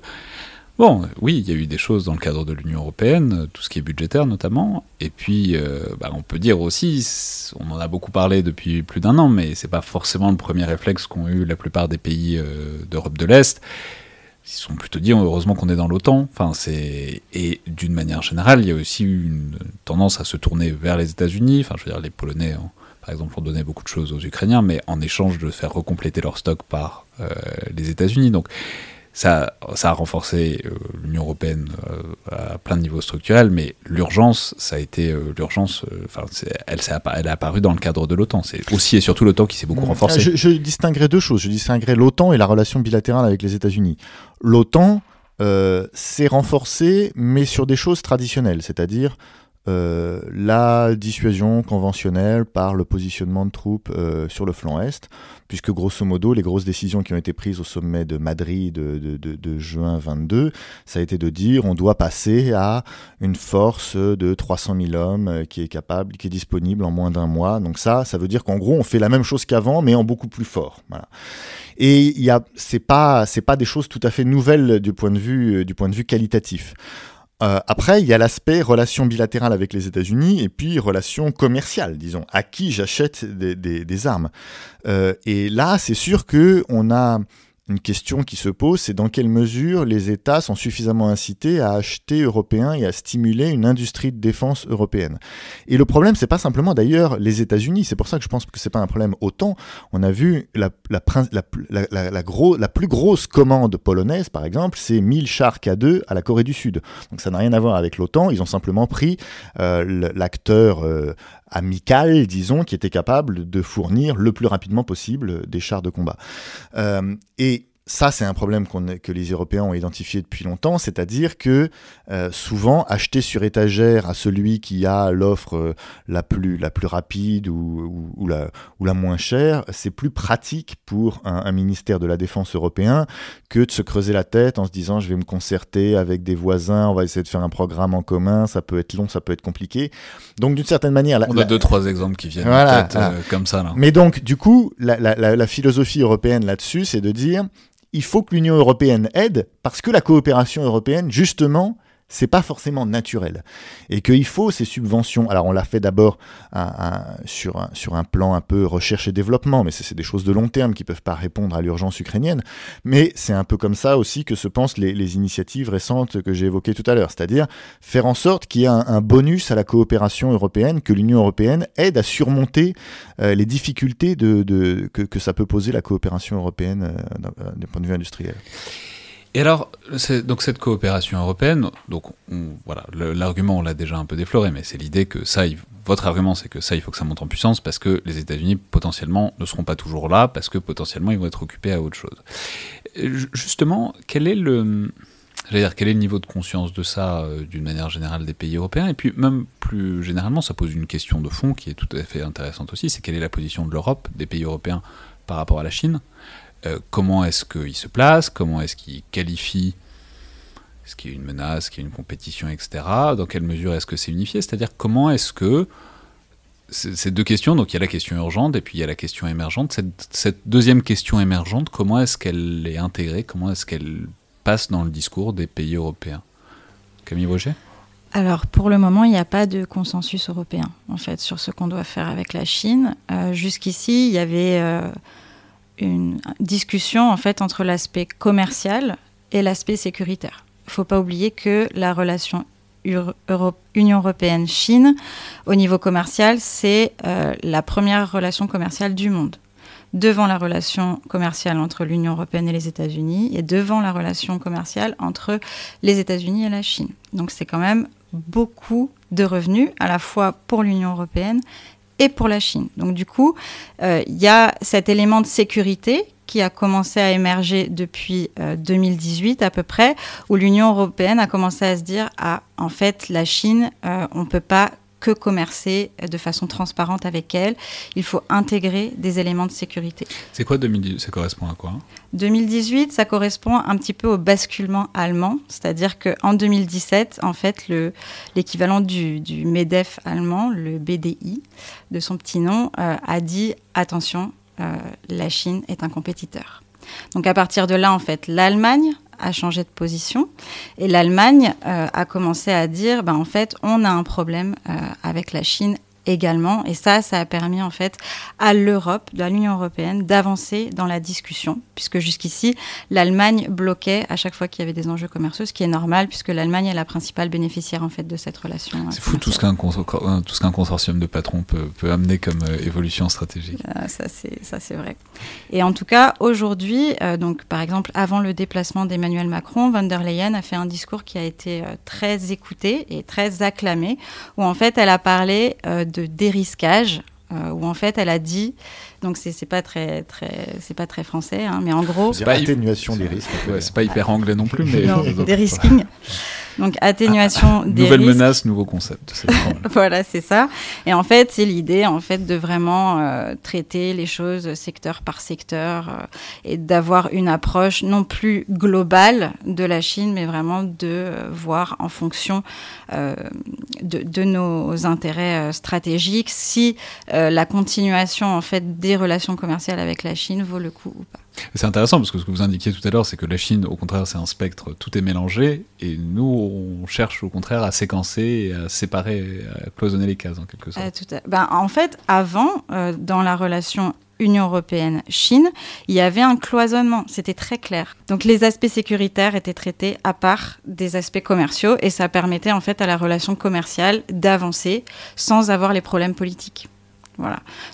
Bon, oui, il y a eu des choses dans le cadre de l'Union européenne, tout ce qui est budgétaire notamment, et puis euh, bah, on peut dire aussi, on en a beaucoup parlé depuis plus d'un an, mais c'est pas forcément le premier réflexe qu'ont eu la plupart des pays euh, d'Europe de l'Est. Ils sont plutôt dit heureusement qu'on est dans l'OTAN. Enfin, et d'une manière générale, il y a aussi une tendance à se tourner vers les États-Unis. Enfin, je veux dire, les Polonais, par exemple, ont donné beaucoup de choses aux Ukrainiens, mais en échange de faire recompléter leur stock par euh, les États-Unis. Donc ça, ça a renforcé euh, l'Union européenne euh, à plein de niveaux structurels, mais l'urgence, ça a été euh, l'urgence. Enfin, elle, elle est apparue dans le cadre de l'OTAN. C'est aussi et surtout l'OTAN qui s'est beaucoup renforcé. Je, je, distinguerai deux choses. Je distinguerai l'OTAN et la relation bilatérale avec les États-Unis. L'OTAN s'est renforcée, mais sur des choses traditionnelles, c'est-à-dire euh, la dissuasion conventionnelle par le positionnement de troupes euh, sur le flanc Est, puisque grosso modo, les grosses décisions qui ont été prises au sommet de Madrid de, de, juin 22, ça a été de dire on doit passer à une force de 300 000 hommes euh, qui est capable, qui est disponible en moins d'un mois. Donc ça, ça veut dire qu'en gros, on fait la même chose qu'avant, mais en beaucoup plus fort. Et il y a, pas, pas des choses tout à fait nouvelles du point de vue, du point de vue qualitatif. Euh, après, il y a l'aspect relation bilatérale avec les États-Unis et puis relation commerciale, disons, à qui j'achète des, des, armes. Euh, et là, c'est sûr que on a une question qui se pose, c'est dans quelle mesure les États sont suffisamment incités à acheter européen et à stimuler une industrie de défense européenne. Et le problème, c'est pas simplement d'ailleurs les États-Unis. C'est pour ça que je pense que c'est pas un problème autant. On a vu la, la plus grosse commande polonaise, par exemple, c'est 1000 chars K2 à la Corée du Sud. Donc ça n'a rien à voir avec l'OTAN. Ils ont simplement pris euh, l'acteur euh, amical, disons, qui était capable de fournir le plus rapidement possible des chars de combat. Euh, ça, c'est un problème que les Européens ont identifié depuis longtemps, c'est-à-dire que euh, souvent, acheter sur étagère à celui qui a l'offre euh, la, plus, la plus rapide ou, ou, la, ou la moins chère, c'est plus pratique pour un, ministère de la Défense européen que de se creuser la tête en se disant je vais me concerter avec des voisins, on va essayer de faire un programme en commun, ça peut être long, ça peut être compliqué. Donc, d'une certaine manière... on a deux, trois exemples qui viennent en tête, euh, comme ça. Là. Mais donc, du coup, la, la, la philosophie européenne là-dessus, c'est de dire il faut que l'Union européenne aide parce que la coopération européenne, justement, c'est pas forcément naturel. Et qu'il faut ces subventions. Alors, on l'a fait d'abord sur, un, plan un peu recherche et développement, mais c'est des choses de long terme qui peuvent pas répondre à l'urgence ukrainienne. Mais c'est un peu comme ça aussi que se pensent les, initiatives récentes que j'ai évoquées tout à l'heure. C'est-à-dire faire en sorte qu'il y ait un, bonus à la coopération européenne, que l'Union européenne aide à surmonter euh, les difficultés que, ça peut poser la coopération européenne euh, euh, d'un point de vue industriel. Et alors, donc cette coopération européenne, donc voilà, l'argument on l'a déjà un peu défloré, mais c'est l'idée que ça, votre argument c'est que ça, il faut que ça monte en puissance parce que les États-Unis potentiellement ne seront pas toujours là, parce que potentiellement ils vont être occupés à autre chose. Justement, quel est le, dire, quel est le niveau de conscience de ça euh, d'une manière générale des pays européens? Et puis même plus généralement, ça pose une question de fond qui est tout à fait intéressante aussi, c'est quelle est la position de l'Europe, des pays européens par rapport à la Chine? Comment est-ce qu'il se place, comment est-ce qu'il qualifie? Ce qui est une menace, ce qui est une compétition, etc. Dans quelle mesure est-ce que c'est unifié? C'est-à-dire comment est-ce que ces deux questions, donc il y a la question urgente et puis il y a la question émergente. Cette, deuxième question émergente, comment est-ce qu'elle est intégrée? Comment est-ce qu'elle passe dans le discours des pays européens? Camille Roger alors pour le moment, il n'y a pas de consensus européen en fait sur ce qu'on doit faire avec la Chine. Euh, jusqu'ici, il y avait euh, une discussion en fait entre l'aspect commercial et l'aspect sécuritaire. Il faut pas oublier que la relation Union européenne-Chine, au niveau commercial, c'est euh, la première relation commerciale du monde. Devant la relation commerciale entre l'Union européenne et les États-Unis, et devant la relation commerciale entre les États-Unis et la Chine. Donc c'est quand même beaucoup de revenus, à la fois pour l'Union européenne et pour la Chine. Donc du coup, euh, il y a cet élément de sécurité qui a commencé à émerger depuis 2018 euh, à peu près, où l'Union européenne a commencé à se dire ah en fait la Chine, euh, on ne peut pas que commercer de façon transparente avec elle. Il faut intégrer des éléments de sécurité. C'est quoi 2018 Ça correspond à quoi? 2018, ça correspond un petit peu au basculement allemand, c'est-à-dire qu'en 2017, en fait, l'équivalent du, du, MEDEF allemand, le BDI, de son petit nom, euh, a dit attention, euh, la Chine est un compétiteur. Donc à partir de là, en fait, l'Allemagne a changé de position. Et l'Allemagne euh, a commencé à dire, ben, en fait, on a un problème euh, avec la Chine également. Et ça, ça a permis en fait à l'Europe, à l'Union européenne, d'avancer dans la discussion, puisque jusqu'ici, l'Allemagne bloquait à chaque fois qu'il y avait des enjeux commerciaux, ce qui est normal, puisque l'Allemagne est la principale bénéficiaire en fait de cette relation. Euh, c'est fou tout ce qu'un tout ce qu'un consortium de patrons peut, peut amener comme euh, évolution stratégique. Ah, ça c'est ça c'est vrai. Et en tout cas, aujourd'hui, euh, donc par exemple, avant le déplacement d'Emmanuel Macron, von der Leyen a fait un discours qui a été très écouté et très acclamé, où en fait elle a parlé de dérisquage euh, où en fait elle a dit donc c'est pas très très c'est pas très français hein, mais en gros c'est pas atténuation des risques c'est pas hyper anglais non plus mais non, dérisking donc atténuation des Nouvelle menace, nouveau concept. voilà, c'est ça. Et en fait, c'est l'idée en fait de vraiment euh, traiter les choses secteur par secteur euh, et d'avoir une approche non plus globale de la Chine, mais vraiment de euh, voir en fonction de, de, nos intérêts stratégiques. Si la continuation en fait des relations commerciales avec la Chine vaut le coup ou pas. C'est intéressant parce que ce que vous indiquiez tout à l'heure, c'est que la Chine, au contraire, c'est un spectre, tout est mélangé, et nous, on cherche au contraire à séquencer, et à séparer, à cloisonner les cases en quelque sorte. tout ben, en fait, avant, euh, dans la relation Union européenne-Chine, il y avait un cloisonnement, c'était très clair. Donc les aspects sécuritaires étaient traités à part des aspects commerciaux, et ça permettait en fait à la relation commerciale d'avancer sans avoir les problèmes politiques.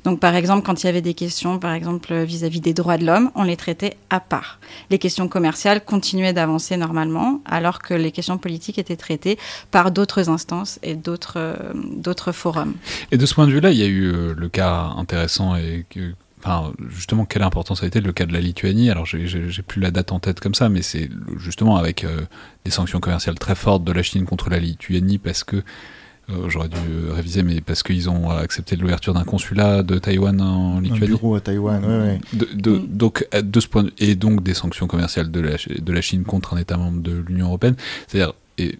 Donc, par exemple, quand il y avait des questions, par exemple, vis-à-vis des droits de l'homme, on les traitait à part. Les questions commerciales continuaient d'avancer normalement, alors que les questions politiques étaient traitées par d'autres instances et d'autres euh, forums. Et de ce point de vue-là, il y a eu euh, le cas intéressant et Enfin, justement, quelle importance a été le cas de la Lituanie? Alors, j'ai plus la date en tête comme ça, mais c'est justement avec euh, des sanctions commerciales très fortes de la Chine contre la Lituanie parce que euh, j'aurais dû réviser, mais parce qu'ils ont accepté l'ouverture d'un consulat de Taïwan en Lituanie. Un bureau à Taïwan, oui, oui. De, donc, de ce point et donc des sanctions commerciales de la, de la Chine contre un État membre de l'Union européenne. C'est-à-dire, et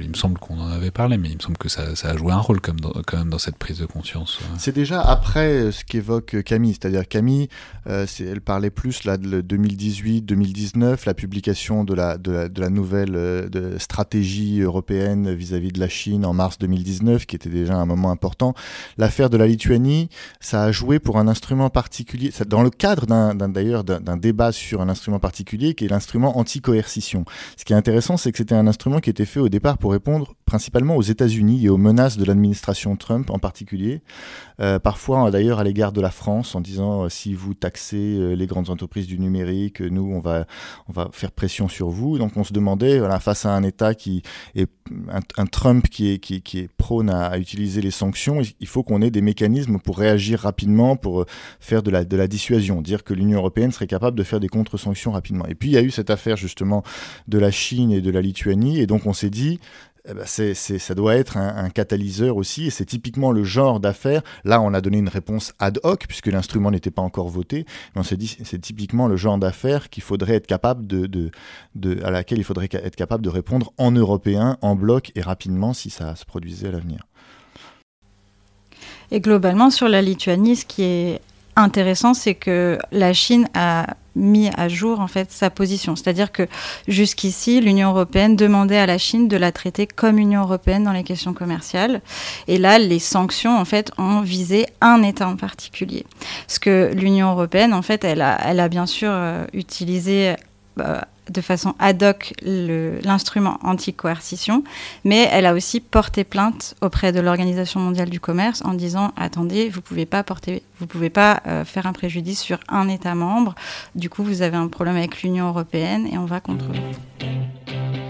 il me semble qu'on en avait parlé, mais il me semble que ça, a joué un rôle quand même dans, cette prise de conscience. C'est déjà après euh, ce qu'évoque Camille, c'est-à-dire Camille, euh, elle parlait plus là de 2018-2019, la publication de la, nouvelle euh, stratégie européenne vis-à-vis de la Chine en mars 2019, qui était déjà un moment important. L'affaire de la Lituanie, ça a joué pour un instrument particulier, dans le cadre d'ailleurs d'un débat sur un instrument particulier, qui est l'instrument anti-coercition. Ce qui est intéressant, c'est que c'était un instrument qui était fait au départ pour répondre principalement aux États-Unis et aux menaces de l'administration Trump en particulier, euh, parfois d'ailleurs à l'égard de la France en disant euh, si vous taxez euh, les grandes entreprises du numérique, nous on va on va faire pression sur vous. Donc on se demandait voilà face à un État qui est un, Trump qui est qui, est prône à, utiliser les sanctions, il faut qu'on ait des mécanismes pour réagir rapidement, pour faire de la de la dissuasion, dire que l'Union européenne serait capable de faire des contre-sanctions rapidement. Et puis il y a eu cette affaire justement de la Chine et de la Lituanie et donc on s'est dit eh ben, ça doit être un, catalyseur aussi, et c'est typiquement le genre d'affaires. Là, on a donné une réponse ad hoc, puisque l'instrument n'était pas encore voté, mais on s'est dit c'est typiquement le genre d'affaires à laquelle il faudrait être capable de répondre en européen, en bloc et rapidement si ça se produisait à l'avenir. Et globalement, sur la Lituanie, ce qui est intéressant, c'est que la Chine a mis à jour en fait sa position. C'est-à-dire que jusqu'ici, l'Union européenne demandait à la Chine de la traiter comme Union européenne dans les questions commerciales. Et là, les sanctions en fait ont visé un État en particulier. Ce que l'Union européenne en fait, elle a, elle a bien sûr euh, utilisé euh, de façon ad hoc l'instrument anti-coercition, mais elle a aussi porté plainte auprès de l'Organisation mondiale du commerce en disant attendez, vous pouvez pas pouvez pas euh, faire un préjudice sur un État membre. Du coup, vous avez un problème avec l'Union européenne et on va contre vous.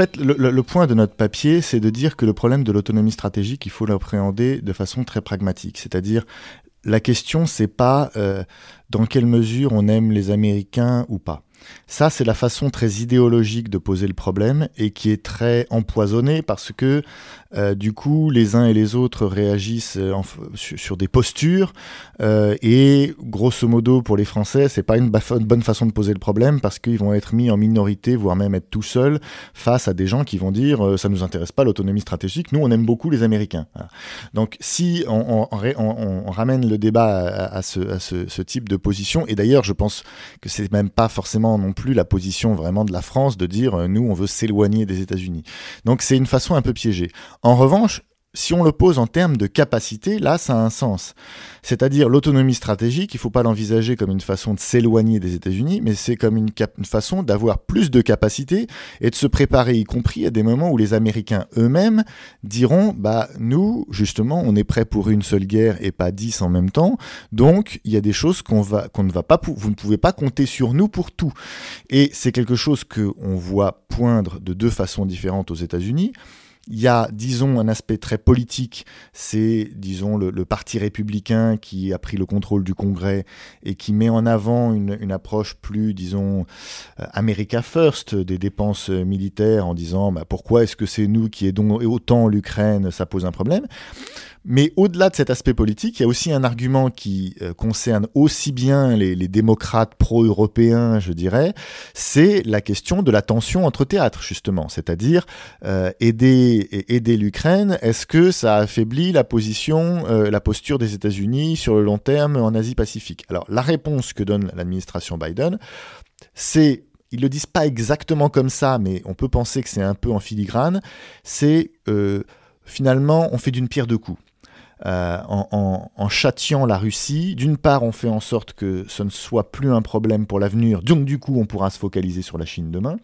Fait, le, point de notre papier, c'est de dire que le problème de l'autonomie stratégique, il faut l'appréhender de façon très pragmatique. C'est-à-dire, la question, c'est pas euh, dans quelle mesure on aime les Américains ou pas. Ça, c'est la façon très idéologique de poser le problème et qui est très empoisonnée parce que euh, du coup, les uns et les autres réagissent euh, sur, des postures euh, et grosso modo, pour les Français, c'est pas une, bonne façon de poser le problème parce qu'ils vont être mis en minorité, voire même être tout seuls face à des gens qui vont dire ça nous intéresse pas l'autonomie stratégique, nous on aime beaucoup les Américains. Donc si on, ramène le débat à, ce, ce, type de position, et d'ailleurs je pense que c'est même pas forcément non plus la position vraiment de la France de dire nous on veut s'éloigner des États-Unis. Donc c'est une façon un peu piégée. En revanche, si on le pose en termes de capacité, là, ça a un sens. C'est-à-dire l'autonomie stratégique, il ne faut pas l'envisager comme une façon de s'éloigner des États-Unis, mais c'est comme une, façon d'avoir plus de capacité et de se préparer, y compris à des moments où les Américains eux-mêmes diront, bah nous, justement, on est prêt pour une seule guerre et pas dix en même temps, donc il y a des choses qu'on va, qu'on ne va pas, vous ne pouvez pas compter sur nous pour tout. Et c'est quelque chose que on voit poindre de deux façons différentes aux États-Unis. Il y a, disons, un aspect très politique, c'est, disons, le, Parti républicain qui a pris le contrôle du Congrès et qui met en avant une, approche plus, disons, euh, America First des dépenses militaires en disant bah, pourquoi est-ce que c'est nous qui aidons autant l'Ukraine, ça pose un problème. Mais au-delà de cet aspect politique, il y a aussi un argument qui euh, concerne aussi bien les, démocrates pro-européens, je dirais, c'est la question de la tension entre théâtres, justement. C'est-à-dire, euh, aider, l'Ukraine, est-ce que ça affaiblit la position, euh, la posture des États-Unis sur le long terme en Asie-Pacifique? Alors, la réponse que donne l'administration Biden, c'est ils le disent pas exactement comme ça, mais on peut penser que c'est un peu en filigrane, c'est finalement on fait d'une pierre deux coups. Euh, en, châtiant la Russie. D'une part, on fait en sorte que ce ne soit plus un problème pour l'avenir, donc du coup, on pourra se focaliser sur la Chine demain.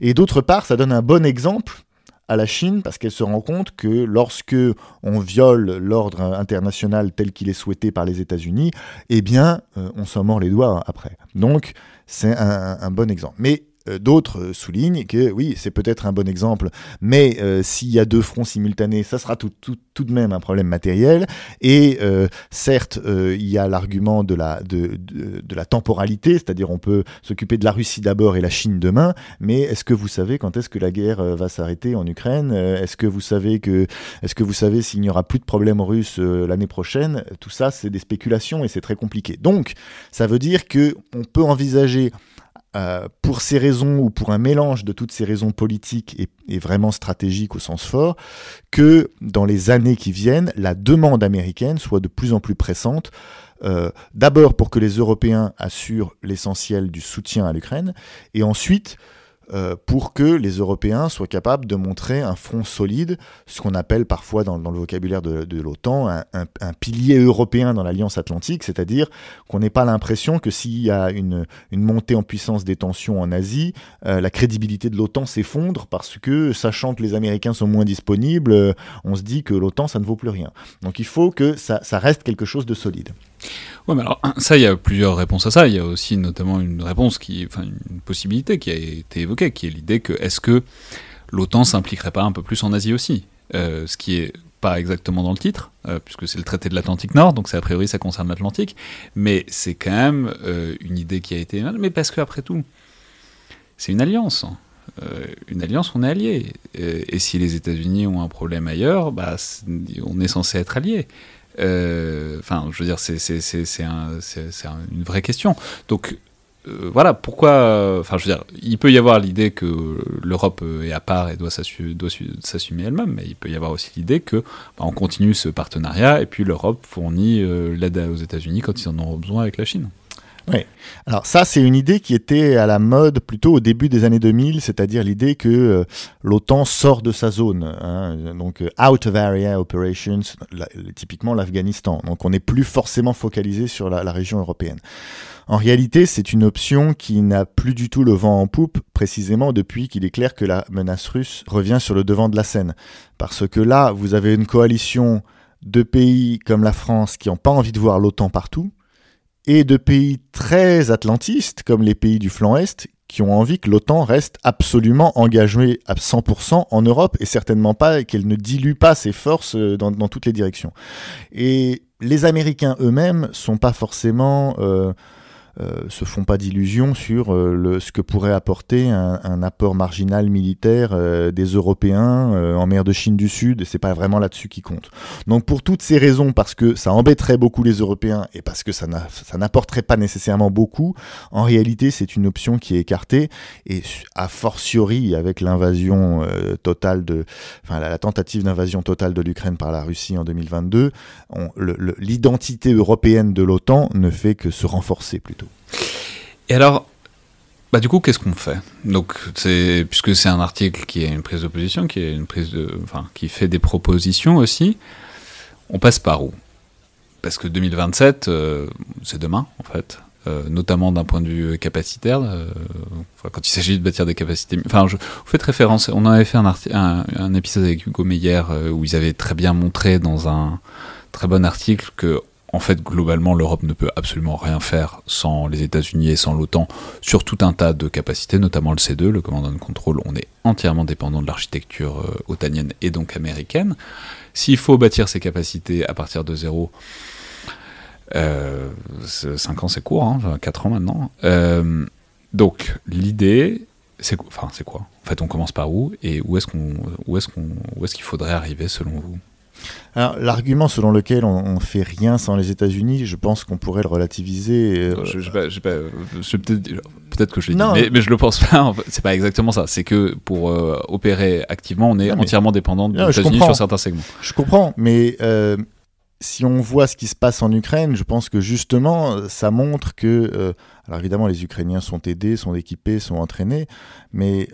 Et d'autre part, ça donne un bon exemple à la Chine parce qu'elle se rend compte que lorsque on viole l'ordre international tel qu'il est souhaité par les États-Unis, eh bien, euh, on s'en mord les doigts après. Donc, c'est un, un, bon exemple. Mais d'autres euh, soulignent que oui, c'est peut-être un bon exemple, mais euh, s'il y a deux fronts simultanés, ça sera tout, de même un problème matériel. Et certes, il y a l'argument de la, de, la temporalité, c'est-à-dire on peut s'occuper de la Russie d'abord et la Chine demain, mais est-ce que vous savez quand est-ce que la guerre va s'arrêter en Ukraine? Est-ce que vous savez que, est-ce que vous savez s'il n'y aura plus de problèmes russes l'année prochaine? Tout ça, c'est des spéculations et c'est très compliqué. Donc, ça veut dire que on peut envisager euh, pour ces raisons ou pour un mélange de toutes ces raisons politiques et, vraiment stratégiques au sens fort, que dans les années qui viennent, la demande américaine soit de plus en plus pressante. Euh, d'abord pour que les Européens assurent l'essentiel du soutien à l'Ukraine, et ensuite euh, pour que les Européens soient capables de montrer un front solide, ce qu'on appelle parfois dans, le vocabulaire de, l'OTAN un, pilier européen dans l'Alliance Atlantique, c'est-à-dire qu'on n'ait pas l'impression que s'il y a une, montée en puissance des tensions en Asie, euh, la crédibilité de l'OTAN s'effondre parce que, sachant que les Américains sont moins disponibles, euh, on se dit que l'OTAN, ça ne vaut plus rien. Donc il faut que ça reste quelque chose de solide. Ouais, mais alors, ça, il y a plusieurs réponses à ça. Il y a aussi notamment une réponse, qui, enfin, une possibilité qui a été évoquée, qui est l'idée que est-ce que l'OTAN s'impliquerait pas un peu plus en Asie aussi? Euh, Ce qui est pas exactement dans le titre, euh, puisque c'est le traité de l'Atlantique Nord, donc c'est a priori ça concerne l'Atlantique, mais c'est quand même euh, une idée qui a été mais parce qu'après tout, c'est une alliance. une alliance, on est alliés. Et, si les États-Unis ont un problème ailleurs, bah, on est censé être alliés. Euh, enfin, je veux dire, c'est un, une vraie question. Donc, euh, voilà, pourquoi. Enfin, je veux dire, il peut y avoir l'idée que l'Europe est à part et doit s'assumer elle-même, mais il peut y avoir aussi l'idée que bah, on continue ce partenariat et puis l'Europe fournit euh, l'aide aux États-Unis quand ils en auront besoin avec la Chine. Oui. Alors ça, c'est une idée qui était à la mode plutôt au début des années 2000, c'est-à-dire l'idée que euh, l'OTAN sort de sa zone, hein, donc euh, out of area operations, typiquement l'Afghanistan. Donc on n'est plus forcément focalisé sur la, la région européenne. En réalité, c'est une option qui n'a plus du tout le vent en poupe, précisément depuis qu'il est clair que la menace russe revient sur le devant de la scène. Parce que là, vous avez une coalition de pays comme la France qui n'ont pas envie de voir l'OTAN partout, et de pays très atlantistes, comme les pays du flanc Est, qui ont envie que l'OTAN reste absolument engagée à 100% en Europe, et certainement pas qu'elle ne dilue pas ses forces euh, dans, toutes les directions. Et les Américains eux-mêmes sont pas forcément... Euh, euh, se font pas d'illusions sur euh, le, ce que pourrait apporter un, un apport marginal militaire euh, des Européens en mer de Chine du Sud, et c'est pas vraiment là-dessus qui compte. Donc pour toutes ces raisons, parce que ça embêterait beaucoup les Européens et parce que ça n'apporterait pas nécessairement beaucoup, en réalité c'est une option qui est écartée, et a fortiori avec l'invasion totale de, enfin la, tentative d'invasion totale de l'Ukraine par la Russie en 2022, l'identité européenne de l'OTAN ne fait que se renforcer plutôt. Et alors, bah du coup, qu'est-ce qu'on fait? Donc, c'est puisque c'est un article qui est une prise de position, qui est une prise de, enfin, qui fait des propositions aussi. On passe par où? Parce que 2027, euh, c'est demain en fait. Euh, notamment d'un point de vue capacitaire, euh, quand il s'agit de bâtir des capacités. Enfin, vous faites référence, on avait fait un, un, un épisode avec Hugo Meyer où ils avaient très bien montré dans un très bon article que en fait, globalement, l'Europe ne peut absolument rien faire sans les États-Unis et sans l'OTAN sur tout un tas de capacités, notamment le C2, le Command and Control. On est entièrement dépendant de l'architecture euh, otanienne et donc américaine. S'il faut bâtir ces capacités à partir de zéro, euh, 5 ans c'est court, hein, 4 ans maintenant. Euh, donc l'idée, c'est quoi? En fait, on commence par où et où est-ce qu'on, où est-ce où est-ce qu'il faudrait arriver selon vous? L'argument selon lequel on, ne fait rien sans les États-Unis, je pense qu'on pourrait le relativiser. Euh, je, peut-être, que je l'ai dit, mais, mais, je le pense pas. C'est pas exactement ça. C'est que pour euh, opérer activement, on est entièrement dépendant des États-Unis sur certains segments. Je comprends, mais euh, si on voit ce qui se passe en Ukraine, je pense que justement, ça montre que, alors évidemment, les Ukrainiens sont aidés, sont équipés, sont entraînés, mais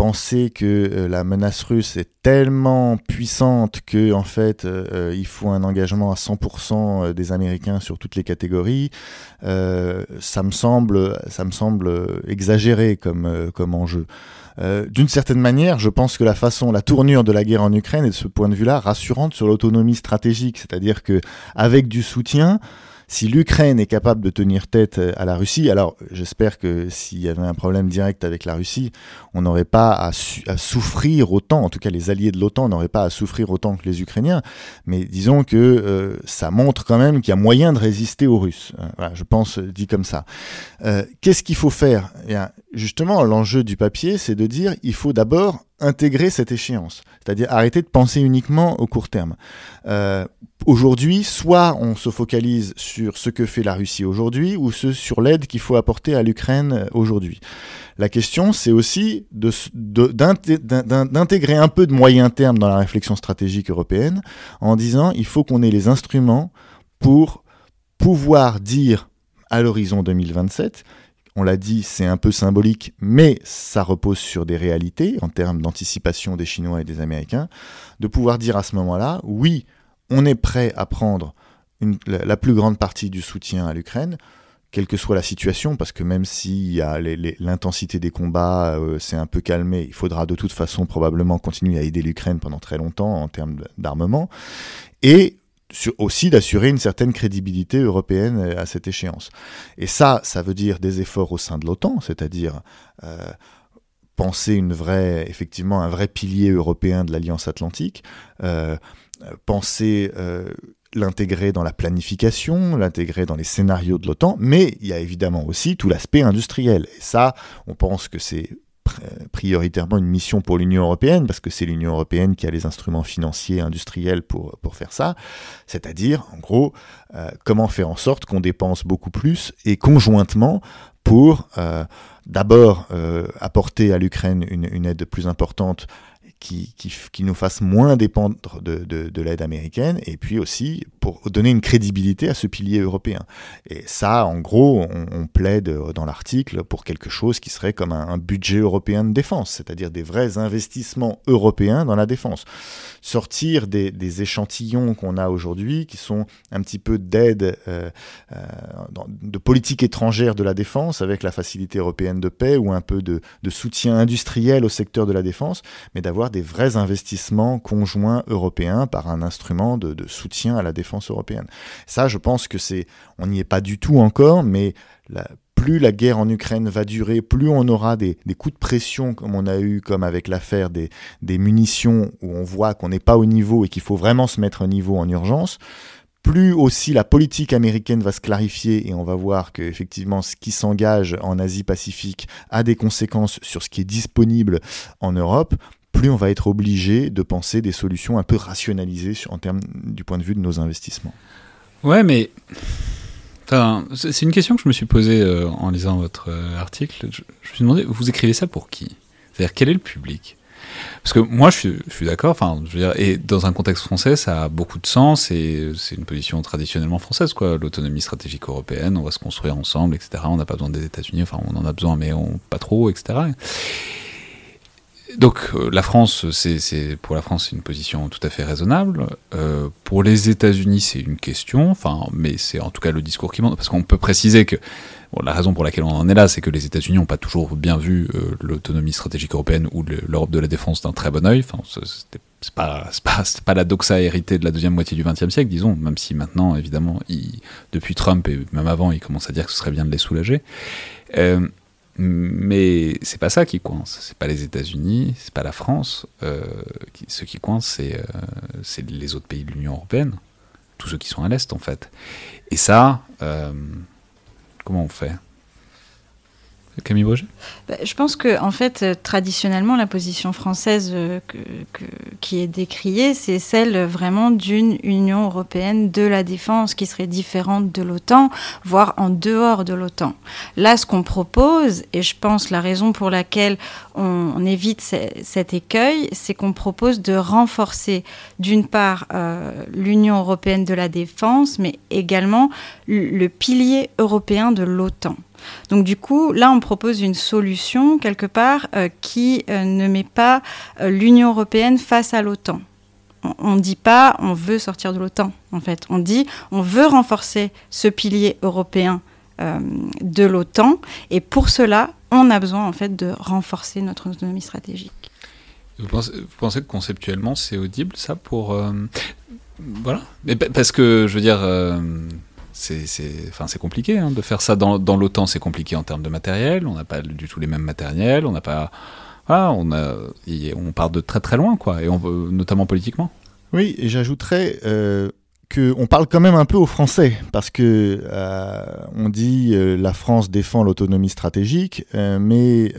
penser que euh, la menace russe est tellement puissante que en fait euh, euh, il faut un engagement à 100% des Américains sur toutes les catégories, ça me semble exagéré comme comme enjeu. D'une certaine manière, je pense que la façon, la tournure de la guerre en Ukraine est de ce point de vue-là rassurante sur l'autonomie stratégique, c'est-à-dire que avec du soutien, si l'Ukraine est capable de tenir tête euh, à la Russie, alors j'espère que s'il y avait un problème direct avec la Russie, on n'aurait pas à, souffrir autant, en tout cas les alliés de l'OTAN n'auraient pas à souffrir autant que les Ukrainiens, mais disons que euh, ça montre quand même qu'il y a moyen de résister aux Russes. Euh, voilà, je pense dit comme ça. Qu'est-ce qu'il faut faire? Eh Justement, l'enjeu du papier, c'est de dire il faut d'abord intégrer cette échéance, c'est-à-dire arrêter de penser uniquement au court terme. Euh, aujourd'hui, soit on se focalise sur ce que fait la Russie aujourd'hui, ou sur l'aide qu'il faut apporter à l'Ukraine aujourd'hui. La question, c'est aussi d'intégrer un peu de moyen terme dans la réflexion stratégique européenne, en disant il faut qu'on ait les instruments pour pouvoir dire à l'horizon 2027 on l'a dit, c'est un peu symbolique, mais ça repose sur des réalités en termes d'anticipation des Chinois et des Américains, de pouvoir dire à ce moment-là, oui, on est prêt à prendre la, plus grande partie du soutien à l'Ukraine, quelle que soit la situation, parce que même si l'intensité des combats euh, s'est un peu calmée, il faudra de toute façon probablement continuer à aider l'Ukraine pendant très longtemps en termes d'armement. Et aussi d'assurer une certaine crédibilité européenne à cette échéance. Et ça, ça veut dire des efforts au sein de l'OTAN, c'est-à-dire euh, penser une vraie, effectivement, un vrai pilier européen de l'Alliance Atlantique, euh, penser euh, l'intégrer dans la planification, l'intégrer dans les scénarios de l'OTAN, mais il y a évidemment aussi tout l'aspect industriel. Et ça, on pense que c'est prioritairement une mission pour l'Union européenne, parce que c'est l'Union européenne qui a les instruments financiers industriels pour, pour faire ça, c'est-à-dire, en gros, euh, comment faire en sorte qu'on dépense beaucoup plus et conjointement pour euh, d'abord euh, apporter à l'Ukraine une, aide plus importante qui, qui, nous fasse moins dépendre de, de, l'aide américaine, et puis aussi donner une crédibilité à ce pilier européen. Et ça, en gros, on, plaide dans l'article pour quelque chose qui serait comme un, budget européen de défense, c'est-à-dire des vrais investissements européens dans la défense. Sortir des, échantillons qu'on a aujourd'hui, qui sont un petit peu d'aide euh, euh, de politique étrangère de la défense, avec la facilité européenne de paix, ou un peu de soutien industriel au secteur de la défense, mais d'avoir des vrais investissements conjoints européens par un instrument de, soutien à la défense européenne. Ça, je pense que c'est, on n'y est pas du tout encore, mais plus la guerre en Ukraine va durer, plus on aura des, coups de pression comme on a eu, comme avec l'affaire des, des munitions, où on voit qu'on n'est pas au niveau et qu'il faut vraiment se mettre au niveau en urgence plus aussi la politique américaine va se clarifier et on va voir que effectivement ce qui s'engage en Asie-Pacifique a des conséquences sur ce qui est disponible en Europe, plus on va être obligé de penser des solutions un peu rationalisées en termes du point de vue de nos investissements. Ouais, mais c'est une question que je me suis posée euh, en lisant votre euh, article. Je, me suis demandé, vous écrivez ça pour qui? C'est-à-dire, quel est le public? Parce que moi, je suis, d'accord. Enfin, je veux dire, et dans un contexte français, ça a beaucoup de sens et c'est une position traditionnellement française, quoi. L'autonomie stratégique européenne, on va se construire ensemble, etc. On n'a pas besoin des États-Unis. Enfin, on en a besoin, mais on, pas trop, etc. Donc euh, la France, c'est pour la France, c'est une position tout à fait raisonnable. Euh, pour les États-Unis, c'est une question. Enfin, mais c'est en tout cas le discours qui monte, parce qu'on peut préciser que la raison pour laquelle on en est là, c'est que les États-Unis n'ont pas toujours bien vu euh, l'autonomie stratégique européenne ou l'Europe de la défense d'un très bon œil. Enfin, c'est pas, pas, pas, la doxa héritée de la deuxième moitié du XXe siècle, disons, même si maintenant, évidemment, depuis Trump et même avant, il commence à dire que ce serait bien de les soulager. Mais c'est pas ça qui coince. C'est pas les États-Unis, c'est pas la France. Euh, ce qui coince, c'est euh, les autres pays de l'Union européenne, tous ceux qui sont à l'est en fait. Et ça, euh, comment on fait? Camille bah, Je pense que, en fait, euh, traditionnellement, la position française euh, qui est décriée, c'est celle vraiment d'une Union européenne de la défense qui serait différente de l'OTAN, voire en dehors de l'OTAN. Là, ce qu'on propose, et je pense la raison pour laquelle on, évite cet écueil, c'est qu'on propose de renforcer, d'une part, euh, l'Union européenne de la défense, mais également le pilier européen de l'OTAN. Donc du coup, là, on propose une solution quelque part euh, qui euh, ne met pas euh, l'Union européenne face à l'OTAN. On ne dit pas on veut sortir de l'OTAN, en fait. On dit on veut renforcer ce pilier européen de l'OTAN, et pour cela, on a besoin en fait de renforcer notre autonomie stratégique. Vous pensez, que conceptuellement c'est audible ça pour voilà parce que je veux dire c'est compliqué hein, de faire ça dans, l'OTAN. C'est compliqué en termes de matériel. On n'a pas du tout les mêmes matériels. On n'a pas. on, a, on part de très très loin, quoi, et on, notamment politiquement. Oui, et j'ajouterais euh, qu'on parle quand même un peu aux Français, parce que euh, on dit euh, la France défend l'autonomie stratégique, euh, mais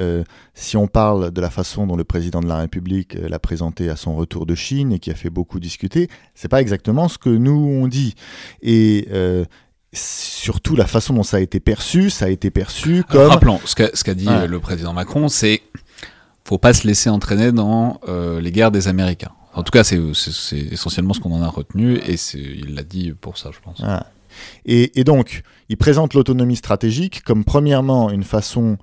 si on parle de la façon dont le président de la République l'a présenté à son retour de Chine et qui a fait beaucoup discuter, c'est pas exactement ce que nous on dit. Et surtout la façon dont ça a été perçu, ça a été perçu comme... rappelons, ce qu'a dit le président Macron, c'est faut pas se laisser entraîner dans les guerres des Américains. En tout cas, c'est essentiellement ce qu'on en a retenu, et il l'a dit pour ça, je pense. Et, et, donc, il présente l'autonomie stratégique comme, premièrement, une façon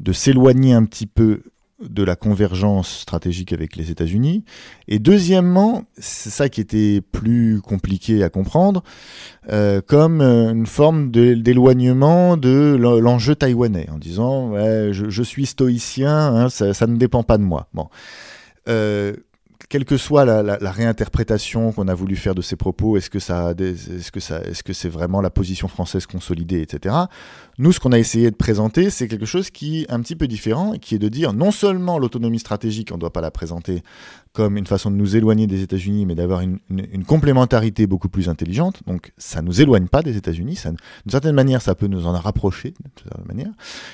de s'éloigner un petit peu de la convergence stratégique avec les États-Unis. Et deuxièmement, c'est ça qui était plus compliqué à comprendre, euh, comme euh, une forme d'éloignement de l'enjeu taïwanais, en disant ouais, je, suis stoïcien, hein, ça, ne dépend pas de moi. Bon. Euh, quelle que soit la, réinterprétation qu'on a voulu faire de ces propos, est-ce que ça, est-ce que ça, est-ce que c'est vraiment la position française consolidée, etc. Nous, ce qu'on a essayé de présenter, c'est quelque chose qui est un petit peu différent, qui est de dire non seulement l'autonomie stratégique, on ne doit pas la présenter comme une façon de nous éloigner des États-Unis, mais d'avoir une, complémentarité beaucoup plus intelligente. Donc ça nous éloigne pas des États-Unis. D'une certaine manière, ça peut nous en rapprocher. De manière.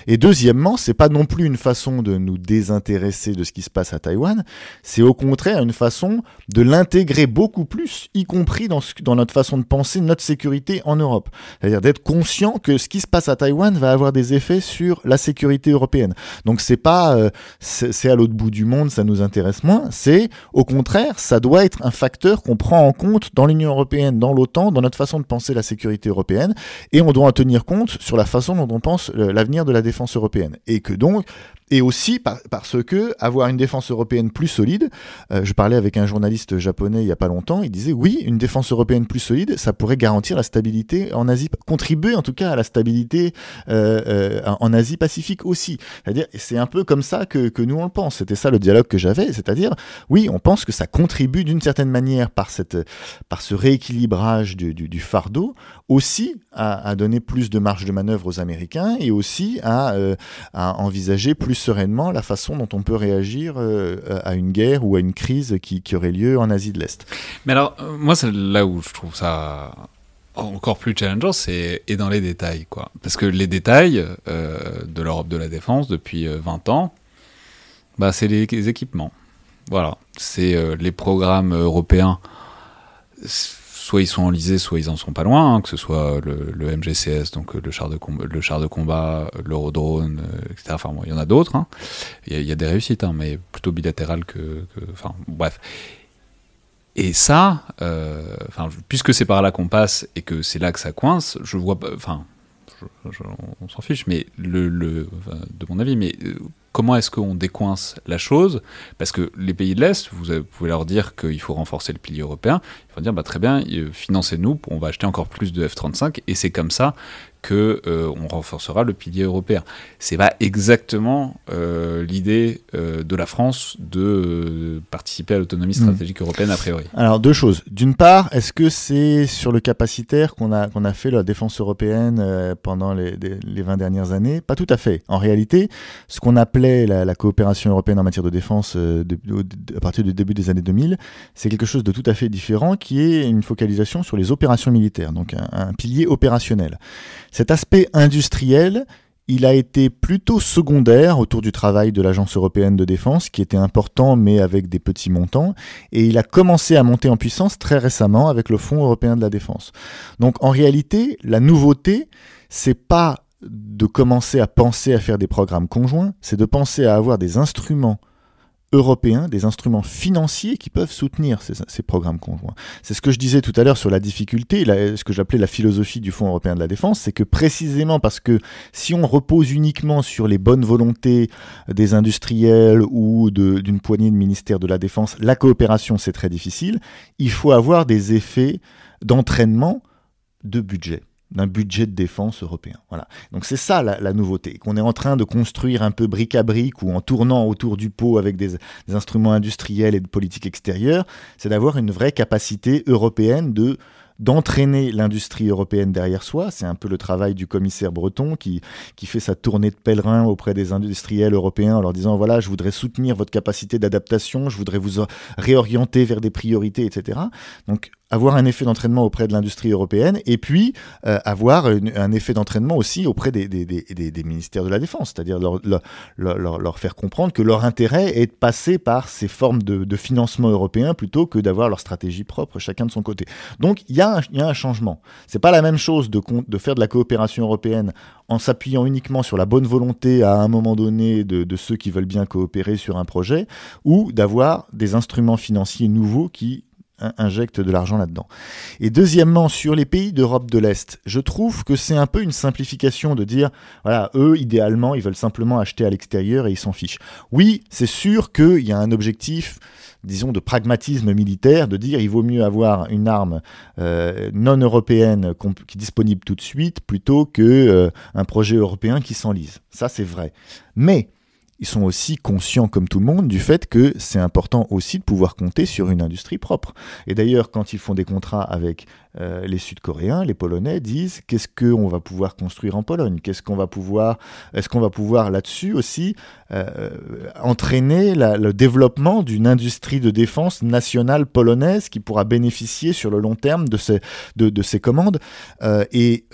Et deuxièmement, c'est pas non plus une façon de nous désintéresser de ce qui se passe à Taïwan. C'est au contraire une façon de l'intégrer beaucoup plus, y compris dans, dans notre façon de penser notre sécurité en Europe. C'est-à-dire d'être conscient que ce qui se passe à Taïwan va avoir des effets sur la sécurité européenne. Donc c'est pas euh, c'est à l'autre bout du monde, ça nous intéresse moins. C'est au contraire, ça doit être un facteur qu'on prend en compte dans l'Union européenne, dans l'OTAN, dans notre façon de penser la sécurité européenne, et on doit en tenir compte sur la façon dont on pense l'avenir de la défense européenne. Et que donc, et aussi parce que avoir une défense européenne plus solide, euh, je parlais avec un journaliste japonais il y a pas longtemps, il disait oui, une défense européenne plus solide, ça pourrait garantir la stabilité en Asie, contribuer en tout cas à la stabilité euh, euh, en Asie-Pacifique aussi. C'est-à-dire, c'est un peu comme ça que, nous on le pense. C'était ça le dialogue que j'avais, c'est-à-dire, oui, on pense que ça contribue d'une certaine manière par cette, par ce rééquilibrage du, fardeau aussi à, à, donner plus de marge de manœuvre aux Américains et aussi à, à envisager plus sereinement la façon dont on peut réagir euh, à une guerre ou à une crise qui, aurait lieu en Asie de l'Est. Mais alors, euh, moi, c'est là où je trouve ça encore plus challengeant, c'est et dans les détails, quoi. Parce que les détails euh, de l'Europe de la défense depuis 20 ans, bah, c'est les, équipements. Voilà, c'est les programmes européens soit ils sont enlisés, soit ils en sont pas loin, hein, que ce soit le, MGCS, donc euh, le char de combat, le char de combat, euh, l'eurodrone, euh, etc. Enfin, il y en a d'autres. Hein. Il, y a des réussites, hein, mais plutôt bilatérales que, enfin, bref. Et ça, puisque c'est par là qu'on passe et que c'est là que ça coince, je vois pas, enfin, on s'en fiche, mais le, de mon avis, mais comment est-ce qu'on décoince la chose? Parce que les pays de l'Est, vous pouvez leur dire qu'il faut renforcer le pilier européen. Ils vont dire bah, très bien, euh, financez-nous, on va acheter encore plus de F-35. Et c'est comme ça que euh, on renforcera le pilier européen. C'est pas exactement euh, l'idée euh, de la France de participer à l'autonomie hmm. stratégique européenne a priori. Alors deux choses. D'une part, est-ce que c'est sur le capacitaire qu'on a qu'on a fait la défense européenne pendant les, les, 20 dernières années Pas tout à fait. En réalité, ce qu'on appelait la, coopération européenne en matière de défense à partir du début des années 2000, c'est quelque chose de tout à fait différent qui est une focalisation sur les opérations militaires, donc un pilier opérationnel. Cet aspect industriel, il a été plutôt secondaire autour du travail de l'Agence européenne de défense, qui était important mais avec des petits montants, et il a commencé à monter en puissance très récemment avec le Fonds européen de la défense. Donc en réalité, la nouveauté, c'est pas de commencer à penser à faire des programmes conjoints, c'est de penser à avoir des instruments européens, des instruments financiers qui peuvent soutenir ces, programmes conjoints. C'est ce que je disais tout à l'heure sur la difficulté, ce que j'appelais la philosophie du Fonds européen de la défense, c'est que précisément parce que si on repose uniquement sur les bonnes volontés des industriels ou d'une poignée de ministères de la défense, la coopération c'est très difficile, il faut avoir des effets d'entraînement de budget d'un budget de défense européen. Voilà. Donc c'est ça la, nouveauté, qu'on est en train de construire un peu brique à brique ou en tournant autour du pot avec des, des instruments industriels et de politique extérieure, c'est d'avoir une vraie capacité européenne de d'entraîner l'industrie européenne derrière soi. C'est un peu le travail du commissaire breton qui, qui fait sa tournée de pèlerin auprès des industriels européens en leur disant, voilà, je voudrais soutenir votre capacité d'adaptation, je voudrais vous réorienter vers des priorités, etc. Donc avoir un effet d'entraînement auprès de l'industrie européenne et puis euh, avoir un effet d'entraînement aussi auprès des, ministères de la Défense, c'est-à-dire leur, leur, faire comprendre que leur intérêt est de passer par ces formes de, financement européen plutôt que d'avoir leur stratégie propre chacun de son côté. Donc il y, a un, changement. C'est pas la même chose de, faire de la coopération européenne en s'appuyant uniquement sur la bonne volonté à un moment donné de ceux qui veulent bien coopérer sur un projet ou d'avoir des instruments financiers nouveaux qui injecte de l'argent là-dedans. Et deuxièmement, sur les pays d'Europe de l'Est, je trouve que c'est un peu une simplification de dire, voilà, eux, idéalement, ils veulent simplement acheter à l'extérieur et ils s'en fichent. Oui, c'est sûr qu'il y a un objectif disons, de pragmatisme militaire, de dire il vaut mieux avoir une arme euh, non européenne qui est disponible tout de suite plutôt que euh, projet européen qui s'enlise. Ça, c'est vrai. Mais ils sont aussi conscients, comme tout le monde, du fait que c'est important aussi de pouvoir compter sur une industrie propre. Et d'ailleurs, quand ils font des contrats avec euh, les Sud-Coréens, les Polonais disent qu'est-ce qu'on va pouvoir construire en Pologne? Qu'est-ce qu'on va pouvoir Est-ce qu'on va pouvoir là-dessus aussi euh, entraîner le développement d'une industrie de défense nationale polonaise qui pourra bénéficier sur le long terme de ces, de, ces commandes? Euh, Et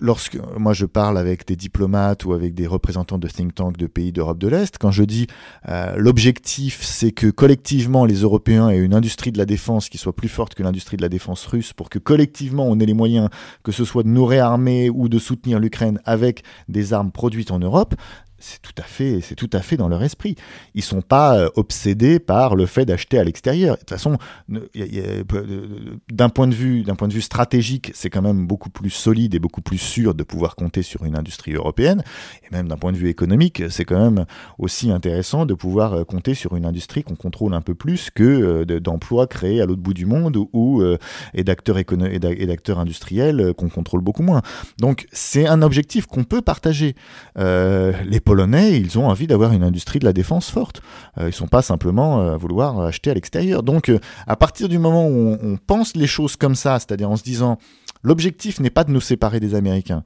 lorsque moi je parle avec des diplomates ou avec des représentants de think tanks de pays d'Europe de l'Est, quand je dis euh, l'objectif c'est que collectivement les Européens aient une industrie de la défense qui soit plus forte que l'industrie de la défense russe, pour que collectivement on ait les moyens, que ce soit de nous réarmer ou de soutenir l'Ukraine avec des armes produites en Europe, c'est tout à fait, c'est tout à fait dans leur esprit. Ils sont pas euh, obsédés par le fait d'acheter à l'extérieur. De toute façon, d'un point de vue, d'un point de vue stratégique, c'est quand même beaucoup plus solide et beaucoup plus sûr de pouvoir compter sur une industrie européenne. Et même d'un point de vue économique, c'est quand même aussi intéressant de pouvoir euh, compter sur une industrie qu'on contrôle un peu plus que euh, d'emplois créés à l'autre bout du monde ou et d'acteurs et d'acteurs industriels qu'on contrôle beaucoup moins. Donc c'est un objectif qu'on peut partager. les Polonais, ils ont envie d'avoir une industrie de la défense forte. Euh, ils ne sont pas simplement euh, à vouloir acheter à l'extérieur. Donc, euh, à partir du moment où on, pense les choses comme ça, c'est-à-dire en se disant, l'objectif n'est pas de nous séparer des Américains,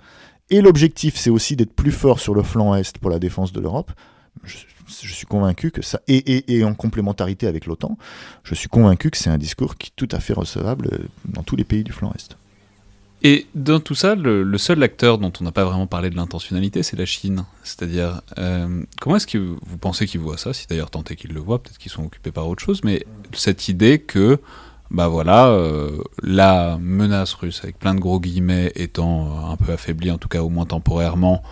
et l'objectif, c'est aussi d'être plus fort sur le flanc Est pour la défense de l'Europe, je, suis convaincu que ça, et, et en complémentarité avec l'OTAN, je suis convaincu que c'est un discours qui est tout à fait recevable dans tous les pays du flanc Est. Et dans tout ça, le, seul acteur dont on n'a pas vraiment parlé de l'intentionnalité, c'est la Chine. C'est-à-dire, euh, comment est-ce que vous pensez qu'ils voient ça Si d'ailleurs tant est qu'ils le voient, peut-être qu'ils sont occupés par autre chose, mais cette idée que, bah voilà, euh, la menace russe, avec plein de gros guillemets, étant un peu affaiblie, en tout cas au moins temporairement,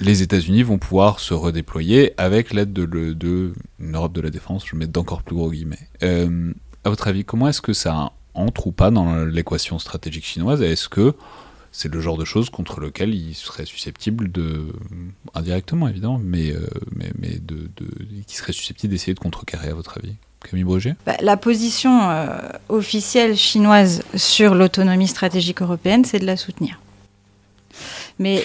les États-Unis vont pouvoir se redéployer avec l'aide de, de, Europe de la défense, je mets d'encore plus gros guillemets. Euh, à votre avis, comment est-ce que ça entre ou pas dans l'équation stratégique chinoise est-ce que c'est le genre de choses contre lequel il serait susceptible de, indirectement évidemment, mais, euh, mais, mais de, qui serait susceptible d'essayer de contrecarrer à votre avis? Camille Breger bah, La position euh, officielle chinoise sur l'autonomie stratégique européenne, c'est de la soutenir. Mais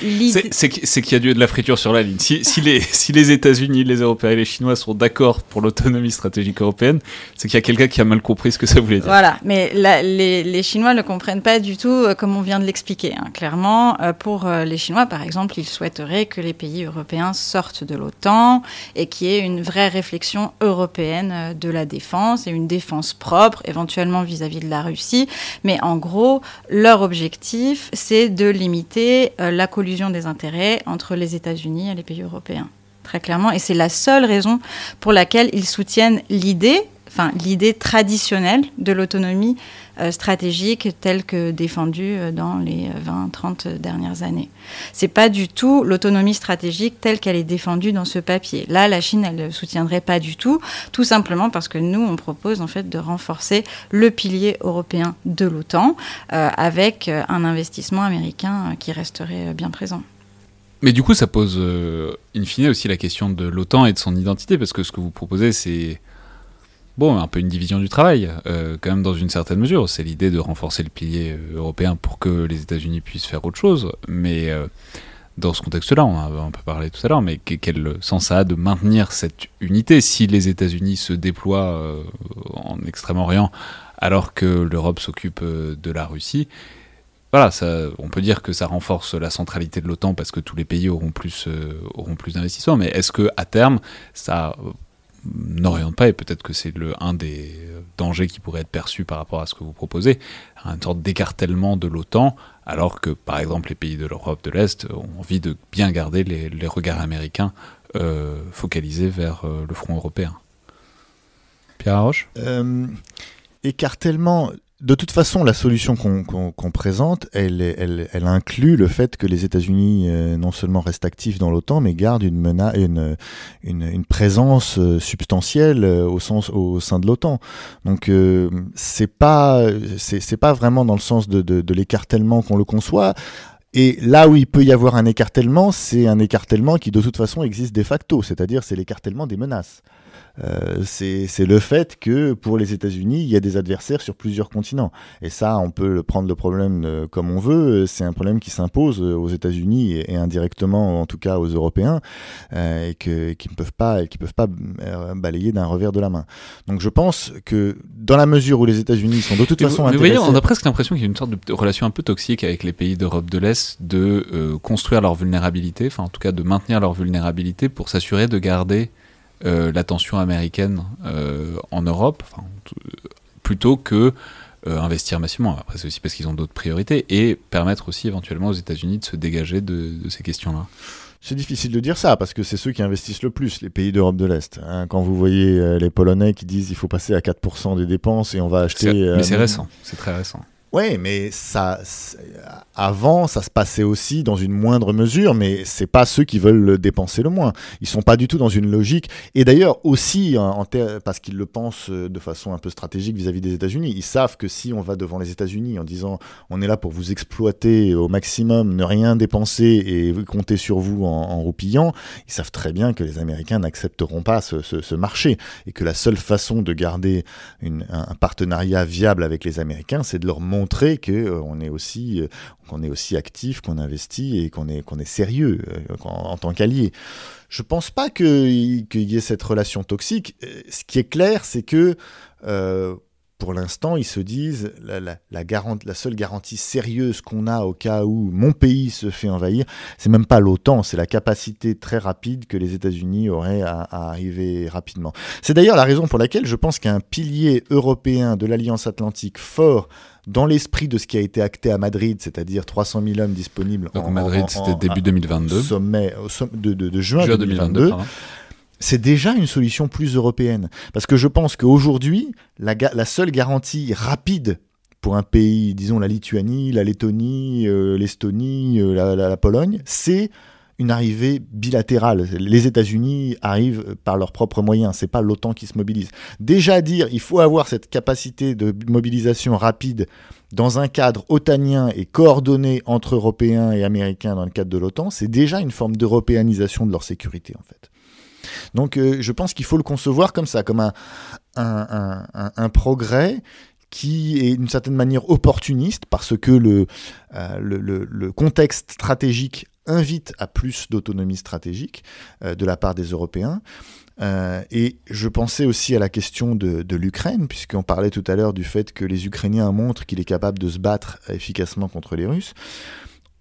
c'est qu'il y a de la friture sur la ligne. Si, si les, si les États-Unis, les Européens et les Chinois sont d'accord pour l'autonomie stratégique européenne, c'est qu'il y a quelqu'un qui a mal compris ce que ça voulait dire. Voilà, mais les, les, Chinois ne comprennent pas du tout euh, comme on vient de l'expliquer. Hein. Clairement, euh, pour euh, les Chinois, par exemple, ils souhaiteraient que les pays européens sortent de l'OTAN et qu'il y ait une vraie réflexion européenne de la défense et une défense propre, éventuellement vis-à-vis -vis de la Russie. Mais en gros, leur objectif, c'est de limiter la la collusion des intérêts entre les États-Unis et les pays européens, très clairement. Et c'est la seule raison pour laquelle ils soutiennent l'idée, enfin l'idée traditionnelle de l'autonomie euh, stratégique telle que défendue euh, dans les 20-30 dernières années. C'est pas du tout l'autonomie stratégique telle qu'elle est défendue dans ce papier. Là, la Chine, elle ne soutiendrait pas du tout, tout simplement parce que nous, on propose en fait de renforcer le pilier européen de l'OTAN euh, avec un investissement américain qui resterait bien présent. Mais du coup, ça pose in fine aussi la question de l'OTAN et de son identité, parce que ce que vous proposez, c'est bon, un peu une division du travail, euh, quand même dans une certaine mesure. C'est l'idée de renforcer le pilier euh, européen pour que les États-Unis puissent faire autre chose. Mais euh, dans ce contexte-là, on a un peu parlé tout à l'heure, mais quel sens ça a de maintenir cette unité si les États-Unis se déploient en Extrême-Orient alors que l'Europe s'occupe de la Russie? Voilà, on peut dire que ça renforce la centralité de l'OTAN parce que tous les pays auront plus, plus d'investissements, mais est-ce que à terme, ça n'oriente pas, et peut-être que c'est un des dangers qui pourrait être perçu par rapport à ce que vous proposez, une sorte d'écartèlement de l'OTAN, alors que par exemple les pays de l'Europe de l'Est ont envie de bien garder les, regards américains euh, focalisés vers euh, le front européen. Pierre Roche euh, Écartèlement, de toute façon, la solution qu'on présente, elle, inclut le fait que les États-Unis euh, non seulement restent actifs dans l'OTAN, mais gardent une, une, présence euh, substantielle euh, au, sein de l'OTAN. Donc, pas c'est pas vraiment dans le sens de, de l'écartèlement qu'on le conçoit. Et là où il peut y avoir un écartèlement, c'est un écartèlement qui de toute façon existe de facto, c'est-à-dire c'est l'écartèlement des menaces. Euh, c'est le fait que pour les États-Unis, il y a des adversaires sur plusieurs continents. Et ça, on peut prendre le problème euh, comme on veut. C'est un problème qui s'impose euh, aux États-Unis et, indirectement, en tout cas, aux Européens, et qui ne peuvent pas, qui peuvent pas balayer d'un revers de la main. Donc, je pense que dans la mesure où les États-Unis sont de toute façon vous, intéressés, on a presque l'impression qu'il y a une sorte de relation un peu toxique avec les pays d'Europe de l'Est de construire leur vulnérabilité, enfin en tout cas de maintenir leur vulnérabilité pour s'assurer de garder l'attention américaine euh, en Europe, plutôt que euh, investir massivement. Après, c'est aussi parce qu'ils ont d'autres priorités et permettre aussi éventuellement aux États-Unis de se dégager de, ces questions-là. C'est difficile de dire ça parce que c'est ceux qui investissent le plus, les pays d'Europe de l'Est. Hein. quand vous voyez les Polonais qui disent il faut passer à 4% des dépenses et on va acheter. Mais c'est récent, c'est très récent. Oui, mais ça, avant, ça se passait aussi dans une moindre mesure, mais c'est pas ceux qui veulent le dépenser le moins. Ils sont pas du tout dans une logique. Et d'ailleurs aussi, en parce qu'ils le pensent euh, de façon un peu stratégique vis-à-vis des États-Unis, ils savent que si on va devant les États-Unis en disant on est là pour vous exploiter au maximum, ne rien dépenser et compter sur vous en, roupillant, ils savent très bien que les Américains n'accepteront pas ce, marché et que la seule façon de garder un, partenariat viable avec les Américains, c'est de leur montrer montrer que euh, est aussi euh, qu'on est aussi actif, qu'on investit et qu'on est qu'on est sérieux euh, en, tant qu'allié. Je pense pas qu'il y ait cette relation toxique. Ce qui est clair, c'est que pour l'instant, ils se disent la, la, la, seule garantie sérieuse qu'on a au cas où mon pays se fait envahir, c'est même pas l'OTAN, c'est la capacité très rapide que les États-Unis auraient à, à, arriver rapidement. C'est d'ailleurs la raison pour laquelle je pense qu'un pilier européen de l'Alliance Atlantique fort dans l'esprit de ce qui a été acté à Madrid, c'est-à-dire 300 000 hommes disponibles. Donc en, Madrid, c'était début 2022. Sommet, de, de, juin, 2022 c'est déjà une solution plus européenne. Parce que je pense qu'aujourd'hui, la, la, seule garantie rapide pour un pays, disons la Lituanie, la Lettonie, euh, l'Estonie, euh, la, Pologne, c'est une arrivée bilatérale. Les États-Unis arrivent par leurs propres moyens, c'est pas l'OTAN qui se mobilise. Déjà dire il faut avoir cette capacité de mobilisation rapide dans un cadre otanien et coordonné entre Européens et Américains dans le cadre de l'OTAN, c'est déjà une forme d'européanisation de leur sécurité en fait. Donc euh, je pense qu'il faut le concevoir comme ça, comme un, un, progrès qui est d'une certaine manière opportuniste parce que le, euh, le, contexte stratégique invite à plus d'autonomie stratégique euh, de la part des Européens. et je pensais aussi à la question de, de l'Ukraine, puisqu'on parlait tout à l'heure du fait que les Ukrainiens montrent qu'il est capable de se battre efficacement contre les Russes.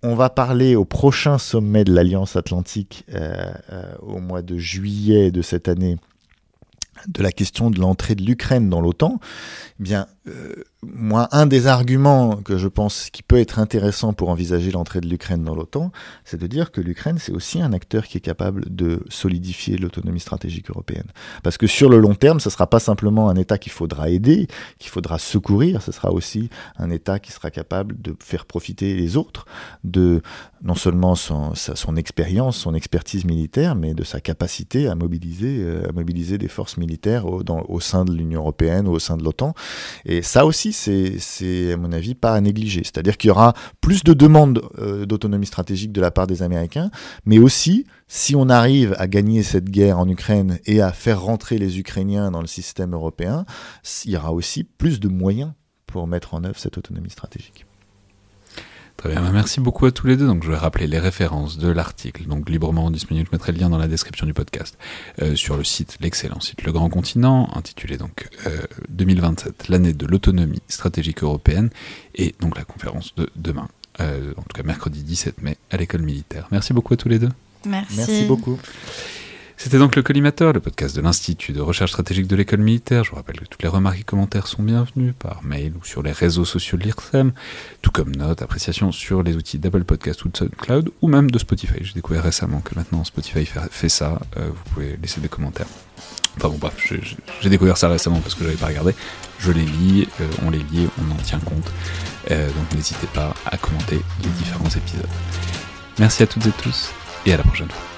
On va parler au prochain sommet de l'Alliance Atlantique euh, euh, au mois de juillet de cette année de la question de l'entrée de l'Ukraine dans l'OTAN. Eh bien, euh, moi, un des arguments que je pense qui peut être intéressant pour envisager l'entrée de l'Ukraine dans l'OTAN, c'est de dire que l'Ukraine, c'est aussi un acteur qui est capable de solidifier l'autonomie stratégique européenne. Parce que sur le long terme, ce ne sera pas simplement un État qu'il faudra aider, qu'il faudra secourir, ce sera aussi un État qui sera capable de faire profiter les autres de non seulement son, expérience, son expertise militaire, mais de sa capacité à mobiliser, euh, des forces militaires au sein de l'Union européenne ou au sein de l'OTAN. Et ça aussi, c'est, à mon avis, pas à négliger. C'est-à-dire qu'il y aura plus de demandes euh, d'autonomie stratégique de la part des Américains, mais aussi, si on arrive à gagner cette guerre en Ukraine et à faire rentrer les Ukrainiens dans le système européen, il y aura aussi plus de moyens pour mettre en œuvre cette autonomie stratégique. Très bien, merci beaucoup à tous les deux. Donc, je vais rappeler les références de l'article, donc librement disponible. Je mettrai le lien dans la description du podcast euh, sur le site, l'excellent site Le Grand Continent, intitulé donc 2027, euh, l'année de l'autonomie stratégique européenne, et donc la conférence de demain, euh, en tout cas mercredi 17 mai, à l'école militaire. Merci beaucoup à tous les deux. Merci. Merci beaucoup. C'était donc le Collimateur, le podcast de l'Institut de recherche stratégique de l'école militaire. Je vous rappelle que toutes les remarques et commentaires sont bienvenus par mail ou sur les réseaux sociaux de l'IRSEM, tout comme notes, appréciations sur les outils d'Apple Podcast ou de SoundCloud, ou même de Spotify. J'ai découvert récemment que maintenant Spotify fait, ça. Euh, vous pouvez laisser des commentaires. Enfin bon, bref, j'ai découvert ça récemment parce que je n'avais pas regardé. Je les lis, euh, on les lit, on en tient compte. Euh, donc n'hésitez pas à commenter les différents épisodes. Merci à toutes et tous, et à la prochaine fois.